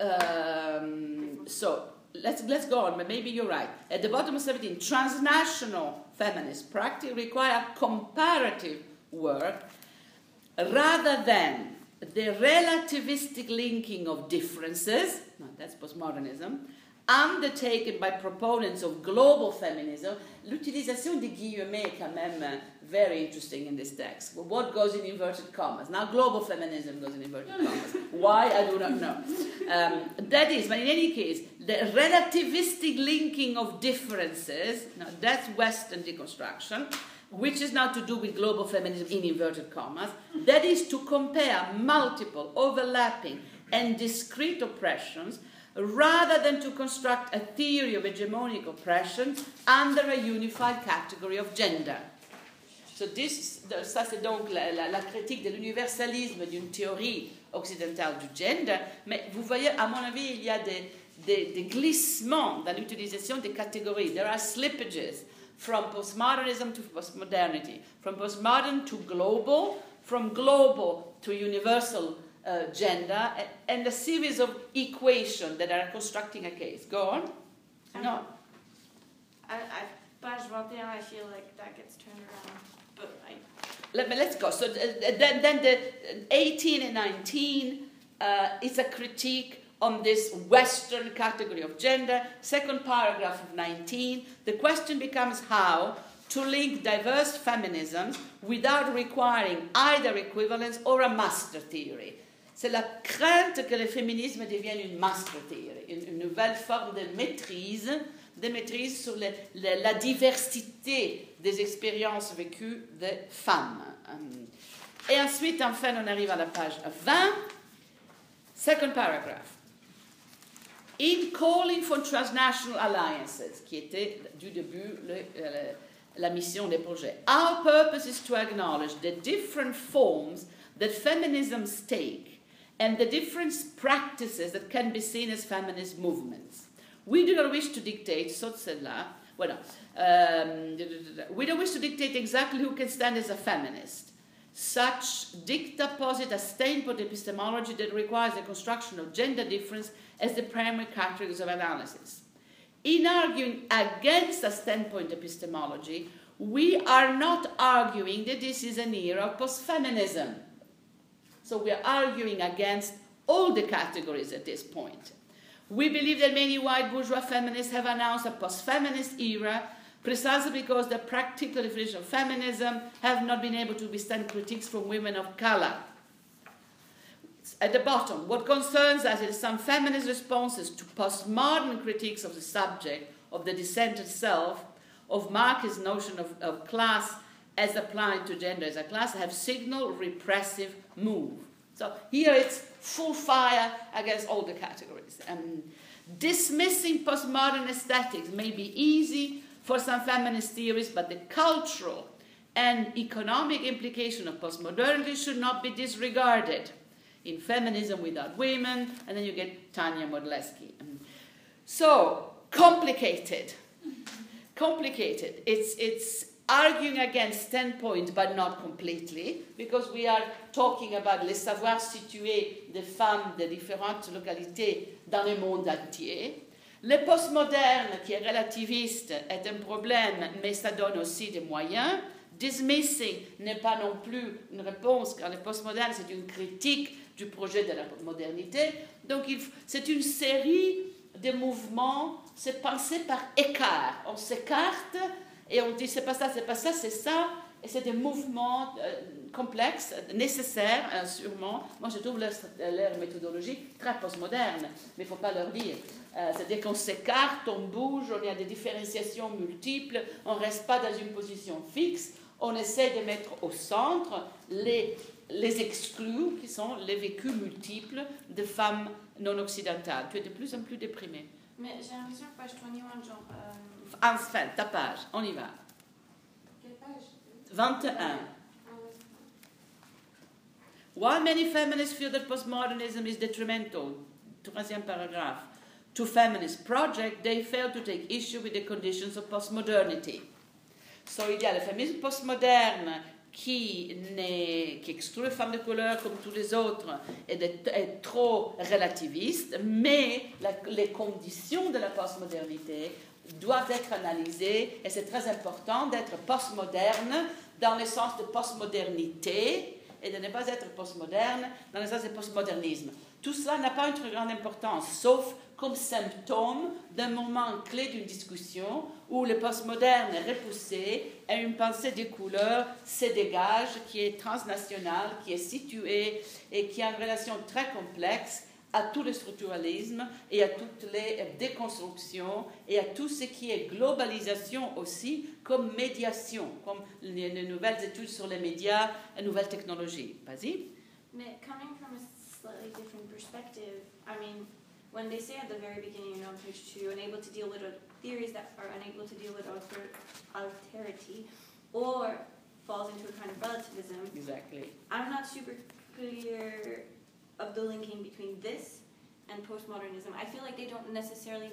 Um, so, let's, let's go on, but maybe you're right. At the bottom of 17, transnational feminist practice require comparative work rather than the relativistic linking of differences, no, that's postmodernism, undertaken by proponents of global feminism, l'utilisation des guillemets est quand même uh, very interesting in this text. What goes in inverted commas? Now, global feminism goes in inverted commas. Why? I do not know. Um, that is, but in any case, the relativistic linking of differences, now that's Western deconstruction, which is now to do with global feminism in inverted commas, that is to compare multiple, overlapping, and discrete oppressions rather than to construct a theory of hegemonic oppression under a unified category of gender. So this, ça c'est donc la, la, la critique de l'universalisme d'une théorie occidentale du gender, mais vous voyez, à mon avis, il y a des, des, des glissements dans l'utilisation des catégories. There are slippages from postmodernism to postmodernity, from postmodern to global, from global to universal uh, gender and a series of equations that are constructing a case. Go on. No. I, I, page 21, I feel like that gets turned around. But I... Let me, let's go. So then, then the 18 and 19 uh, is a critique on this Western category of gender. Second paragraph of 19, the question becomes how to link diverse feminisms without requiring either equivalence or a master theory. C'est la crainte que le féminisme devienne une master theory, une, nouvelle forme de maîtrise, de maîtrise sur la diversité des expériences vécues des femmes. Euh, et ensuite, enfin, on arrive à la page 20. Second paragraph. In calling for transnational alliances, qui était du début la mission des projets, our purpose is to acknowledge the different forms that feminisms take and the different practices that can be seen as feminist movements. We do not wish to dictate, well, um, we don't wish to dictate exactly who can stand as a feminist. Such dicta posit a standpoint epistemology that requires the construction of gender difference as the primary categories of analysis. In arguing against a standpoint epistemology, we are not arguing that this is an era of post feminism. So we are arguing against all the categories at this point. We believe that many white bourgeois feminists have announced a post-feminist era precisely because the practical definition of feminism have not been able to withstand critiques from women of color. At the bottom, what concerns us is some feminist responses to postmodern critiques of the subject, of the dissented self, of Marx's notion of, of class as applied to gender as a class, have signaled repressive move. So here it's full fire against all the categories. And dismissing postmodern aesthetics may be easy for some feminist theories, but the cultural and economic implication of postmodernity should not be disregarded. In Feminism Without Women, and then you get Tanya Modleski. Um, so, complicated. Complicated. It's, it's arguing against standpoint, but not completely, because we are talking about les savoirs situés des femmes de différentes localités dans le monde entier. Le postmoderne, qui est relativiste, est un problème, mais ça donne aussi des moyens. Dismissing n'est pas non plus une réponse, car le postmoderne, c'est une critique du projet de la modernité. Donc, c'est une série de mouvements, c'est pensé par écart. On s'écarte et on dit c'est pas ça, c'est pas ça, c'est ça. Et c'est des mouvements euh, complexes, nécessaires, euh, sûrement. Moi, je trouve leur méthodologie très postmoderne, mais il ne faut pas leur dire. Euh, c'est-à-dire qu'on s'écarte, on bouge, on a des différenciations multiples, on ne reste pas dans une position fixe, on essaie de mettre au centre les, les exclus, qui sont les vécus multiples de femmes non occidentales. Tu es de plus en plus déprimée. Mais j'ai l'impression que page 21, genre. Euh... Enfin, ta page, on y va. Quelle page? 21. Ah While many feminists feel that postmodernism is detrimental, troisième paragraphe, to feminist project, they fail to take issue with the conditions of postmodernity. So, il y a le féminisme postmoderne qui, qui exclut les femmes de couleur comme tous les autres et est trop relativiste, mais les conditions de la postmodernité doivent être analysées et c'est très important d'être postmoderne dans le sens de postmodernité et de ne pas être postmoderne dans le sens de postmodernisme. Tout cela n'a pas une très grande importance, sauf comme symptôme d'un moment clé d'une discussion où le postmoderne est repoussé et une pensée des couleurs se dégage, qui est transnationale, qui est située et qui a une relation très complexe à tout le structuralisme et à toutes les déconstructions et à tout ce qui est globalisation aussi comme médiation, comme les nouvelles études sur les médias et nouvelles technologies. Vas-y. Mais coming from a slightly different perspective, I mean, when they say at the very beginning on page two, unable to deal with theories that are unable to deal with alter, alterity or falls into a kind of relativism. Exactly. I'm not super clear of the linking between this and postmodernism. I feel like they don't necessarily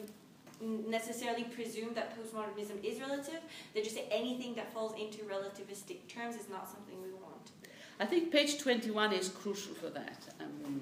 necessarily presume that postmodernism is relative. They just say anything that falls into relativistic terms is not something we want. I think page 21 is crucial for that. Um,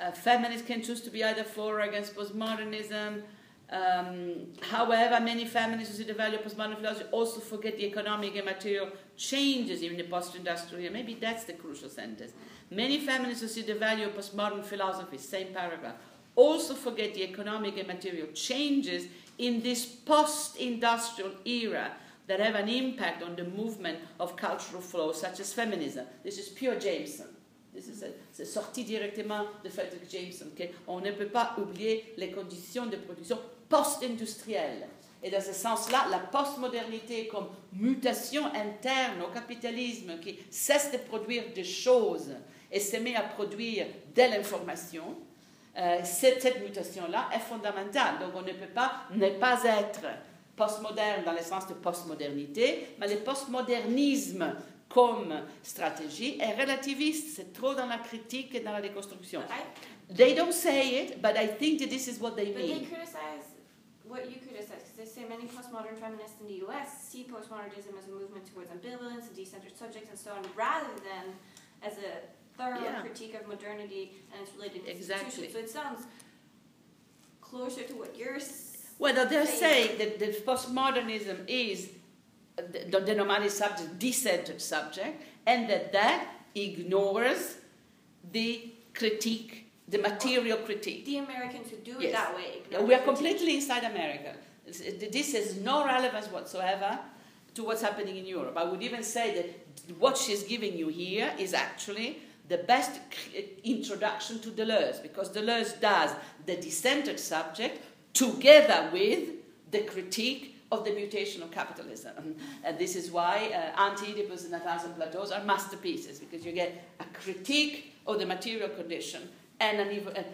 uh, feminists can choose to be either for or against postmodernism. Um, however, many feminists who see the value of postmodern philosophy also forget the economic and material changes in the post-industrial era. Maybe that's the crucial sentence. Many feminists who see the value of postmodern philosophy, same paragraph, also forget the economic and material changes in this post-industrial era that have an impact on the movement of cultural flows such as feminism. This is pure Jameson. This is c'est sorti directement de Frederick Jameson. Okay? On ne peut pas oublier les conditions de production post-industrielle. Et dans ce sens-là, la postmodernité comme mutation interne au capitalisme qui cesse de produire des choses et se met à produire de l'information, euh, cette, cette mutation-là est fondamentale. Donc on ne peut pas ne pas être postmoderne dans le sens de postmodernité, mais le postmodernisme comme stratégie est relativiste. C'est trop dans la critique et dans la déconstruction. They don't say it, but I think that this is what they but mean. They criticize what you criticize because they say many postmodern feminists in the U.S. see postmodernism as a movement towards ambivalence a decentered subject, and so on, rather than as a thorough Yeah. critique of modernity and its related Exactly. institutions. So it sounds closer to what you're. Well, they're saying. saying that, that postmodernism is the, the nomadic subject, decentered subject, and that that ignores the critique, the material critique. The Americans who do it that way. Yeah, we are completely inside America. This has no relevance whatsoever to what's happening in Europe. I would even say that what she's giving you here is actually the best introduction to Deleuze, because Deleuze does the decentered subject together with the critique of the mutation of capitalism. And this is why uh, Anti-Oedipus and A Thousand Plateaus are masterpieces, because you get a critique of the material condition and an,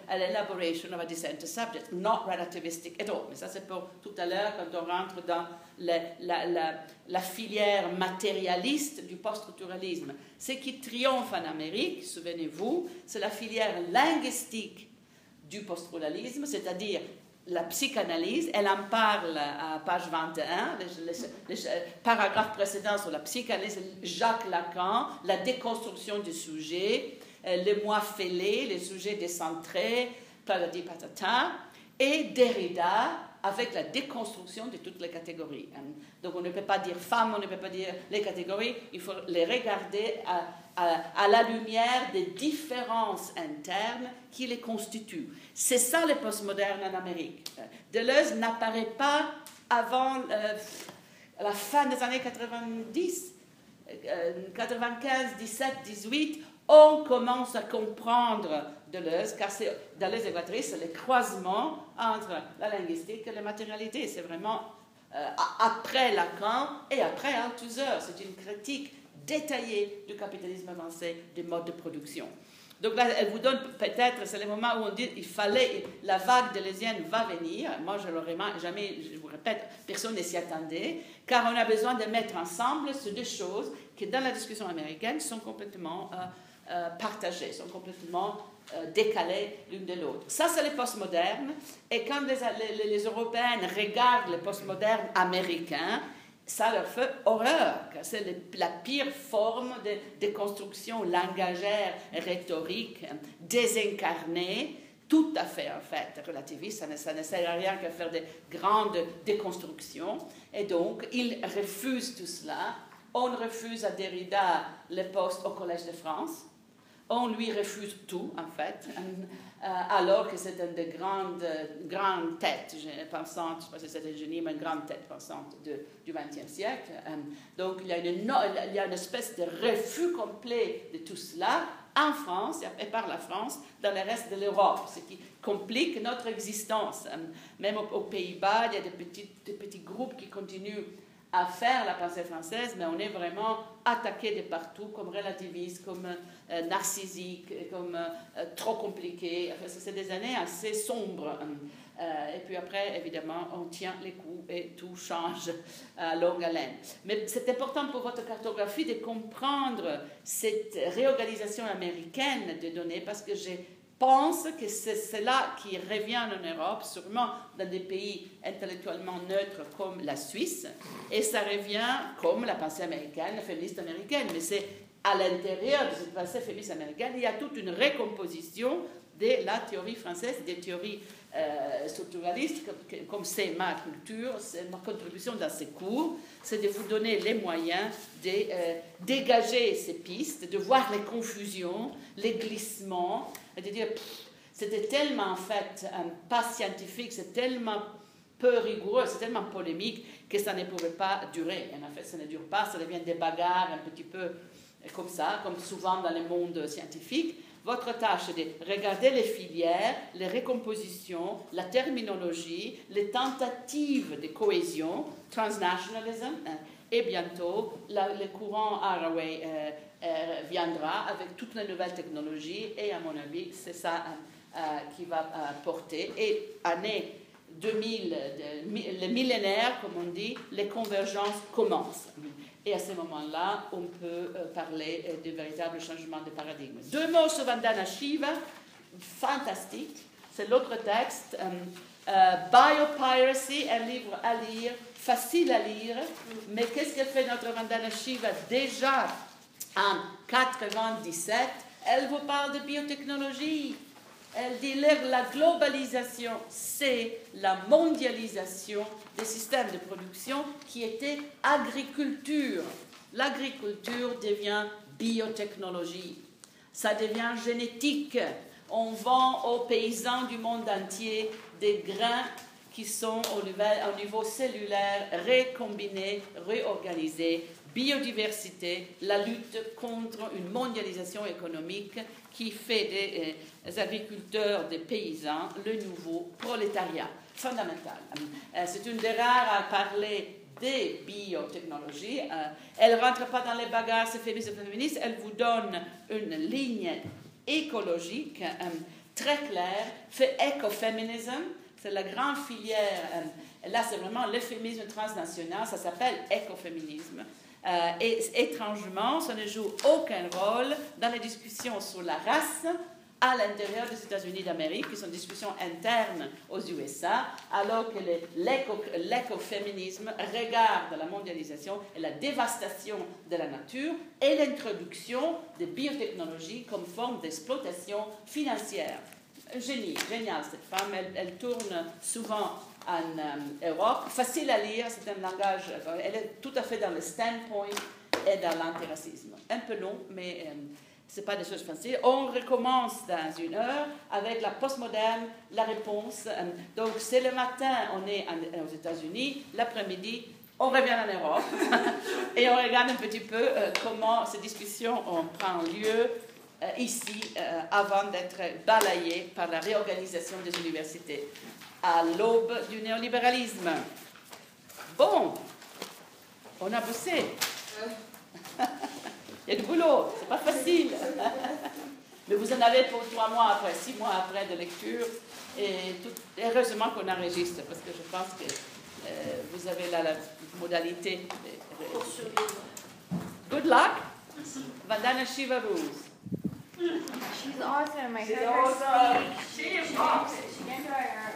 an elaboration of a decentered subject, not relativistic at all. Mais ça, c'est pour tout à l'heure, quand on rentre dans la, filière matérialiste du post-structuralisme. Ce qui triomphe en Amérique, souvenez-vous, c'est la filière linguistique du post-structuralisme, c'est-à-dire la psychanalyse, elle en parle à page 21, le, le- le- le paragraphe précédent sur la psychanalyse, Jacques Lacan, la déconstruction du sujet, euh, le moi fêlé, les sujets décentrés, patati patata, et Derrida, avec la déconstruction de toutes les catégories. Hein. Donc on ne peut pas dire femmes, on ne peut pas dire les catégories, il faut les regarder à, à, la lumière des différences internes qui les constituent. C'est ça le postmoderne en Amérique. Deleuze n'apparaît pas avant euh, la fin des années 90, 95, 17, 18, on commence à comprendre Deleuze, car Deleuze et Guattari, c'est le croisement entre la linguistique et la matérialité. C'est vraiment euh, après Lacan et après Althusser. C'est une critique détaillée du capitalisme avancé, des modes de production. Donc là, elle vous donne peut-être, c'est le moment où on dit il fallait, la vague deleuzienne va venir. Moi, je l'aurais jamais, je vous répète, personne ne s'y attendait, car on a besoin de mettre ensemble ces deux choses qui, dans la discussion américaine, sont complètement euh, euh, partagées, sont complètement euh, décalées l'une de l'autre. Ça, c'est le postmoderne. Et quand les, les, les Européennes regardent le postmoderne américain, ça leur fait horreur, car c'est la pire forme de déconstruction langagère, rhétorique, désincarnée, tout à fait en fait relativiste, ça ne, sert à rien que faire de grandes déconstructions, et donc ils refusent tout cela. On refuse à Derrida le poste au Collège de France, on lui refuse tout en fait. Euh, alors que c'est une des grandes, grandes têtes pensantes, pas si c'est un génie, mais une grande tête pensante du XXe siècle. Euh, donc il y, a une, espèce de refus complet de tout cela en France et par la France dans le reste de l'Europe, ce qui complique notre existence. Euh, même aux, Pays-Bas, il y a des petits groupes qui continuent à faire la pensée française, mais on est vraiment attaqué de partout comme relativiste, comme euh, narcissique, comme euh, trop compliqué. c'est des années assez sombres. Euh, et puis après, évidemment, on tient les coups et tout change à longue haleine. Mais c'est important pour votre cartographie de comprendre cette réorganisation américaine des données parce que j'ai pense que c'est cela qui revient en Europe, sûrement dans des pays intellectuellement neutres comme la Suisse, et ça revient comme la pensée américaine, la féministe américaine, mais c'est à l'intérieur de cette pensée féministe américaine, il y a toute une recomposition de la théorie française, des théories euh, structuralistes, comme c'est ma culture, c'est ma contribution dans ces cours, c'est de vous donner les moyens de euh, dégager ces pistes, de voir les confusions, les glissements, et de dire, c'était tellement en fait pas scientifique, c'est tellement peu rigoureux, c'est tellement polémique que ça ne pouvait pas durer. En fait, ça ne dure pas, ça devient des bagarres un petit peu comme ça, comme souvent dans le monde scientifique. Votre tâche est de regarder les filières, les recompositions, la terminologie, les tentatives de cohésion, transnationalism, hein, et bientôt le courant Haraway euh, euh, viendra avec toutes les nouvelles technologies et à mon avis c'est ça euh, qui va porter. Et année 2000, le millénaire comme on dit, les convergences commencent. Et à ce moment-là, on peut euh, parler euh, de véritables changements de paradigme. Deux mots sur Vandana Shiva, fantastique. C'est l'autre texte. Euh, Biopiracy, un livre à lire, facile à lire. Mais qu'est-ce qu'elle fait notre Vandana Shiva déjà en 97 Elle vous parle de biotechnologie. Elle dit la globalisation, c'est la mondialisation des systèmes de production qui étaient agriculture. L'agriculture devient biotechnologie, ça devient génétique. On vend aux paysans du monde entier des grains qui sont au niveau, au niveau cellulaire, récombinés, réorganisés, biodiversité, la lutte contre une mondialisation économique qui fait des, euh, agriculteurs, des paysans, le nouveau prolétariat fondamental. Euh, c'est une des rares à parler des biotechnologies. Euh, elle ne rentre pas dans les bagarres féministes, elle vous donne une ligne écologique très claire, fait écoféminisme, c'est la grande filière. là, c'est vraiment le transnational, ça s'appelle écoféminisme. Euh, et étrangement, ça ne joue aucun rôle dans les discussions sur la race à l'intérieur des États-Unis d'Amérique, qui sont des discussions internes aux USA, alors que l'écoféminisme regarde la mondialisation et la dévastation de la nature et l'introduction des biotechnologies comme forme d'exploitation financière. Génie, génial cette femme. Elle, elle tourne souvent en euh, Europe. Facile à lire, c'est un langage. euh, Elle est tout à fait dans le standpoint et dans l'antiracisme. Un peu long, mais euh, c'est pas des choses faciles. On recommence dans une heure avec la postmoderne, la réponse. Donc c'est le matin, on est aux États-Unis. L'après-midi, on revient en Europe et on regarde un petit peu comment ces discussions ont prend lieu ici euh, avant d'être balayées par la réorganisation des universités à l'aube du néolibéralisme. Bon, on a bossé. Il y a du boulot, c'est pas facile. Mais vous en avez pour trois mois après, six mois après de lecture. Et tout- heureusement qu'on enregistre, parce que je pense que euh, vous avez là la modalité. de- survivre. Good luck. Vandana Shiva rules. She's awesome. My She's heard her awesome. speak. She She, rocks. she came to our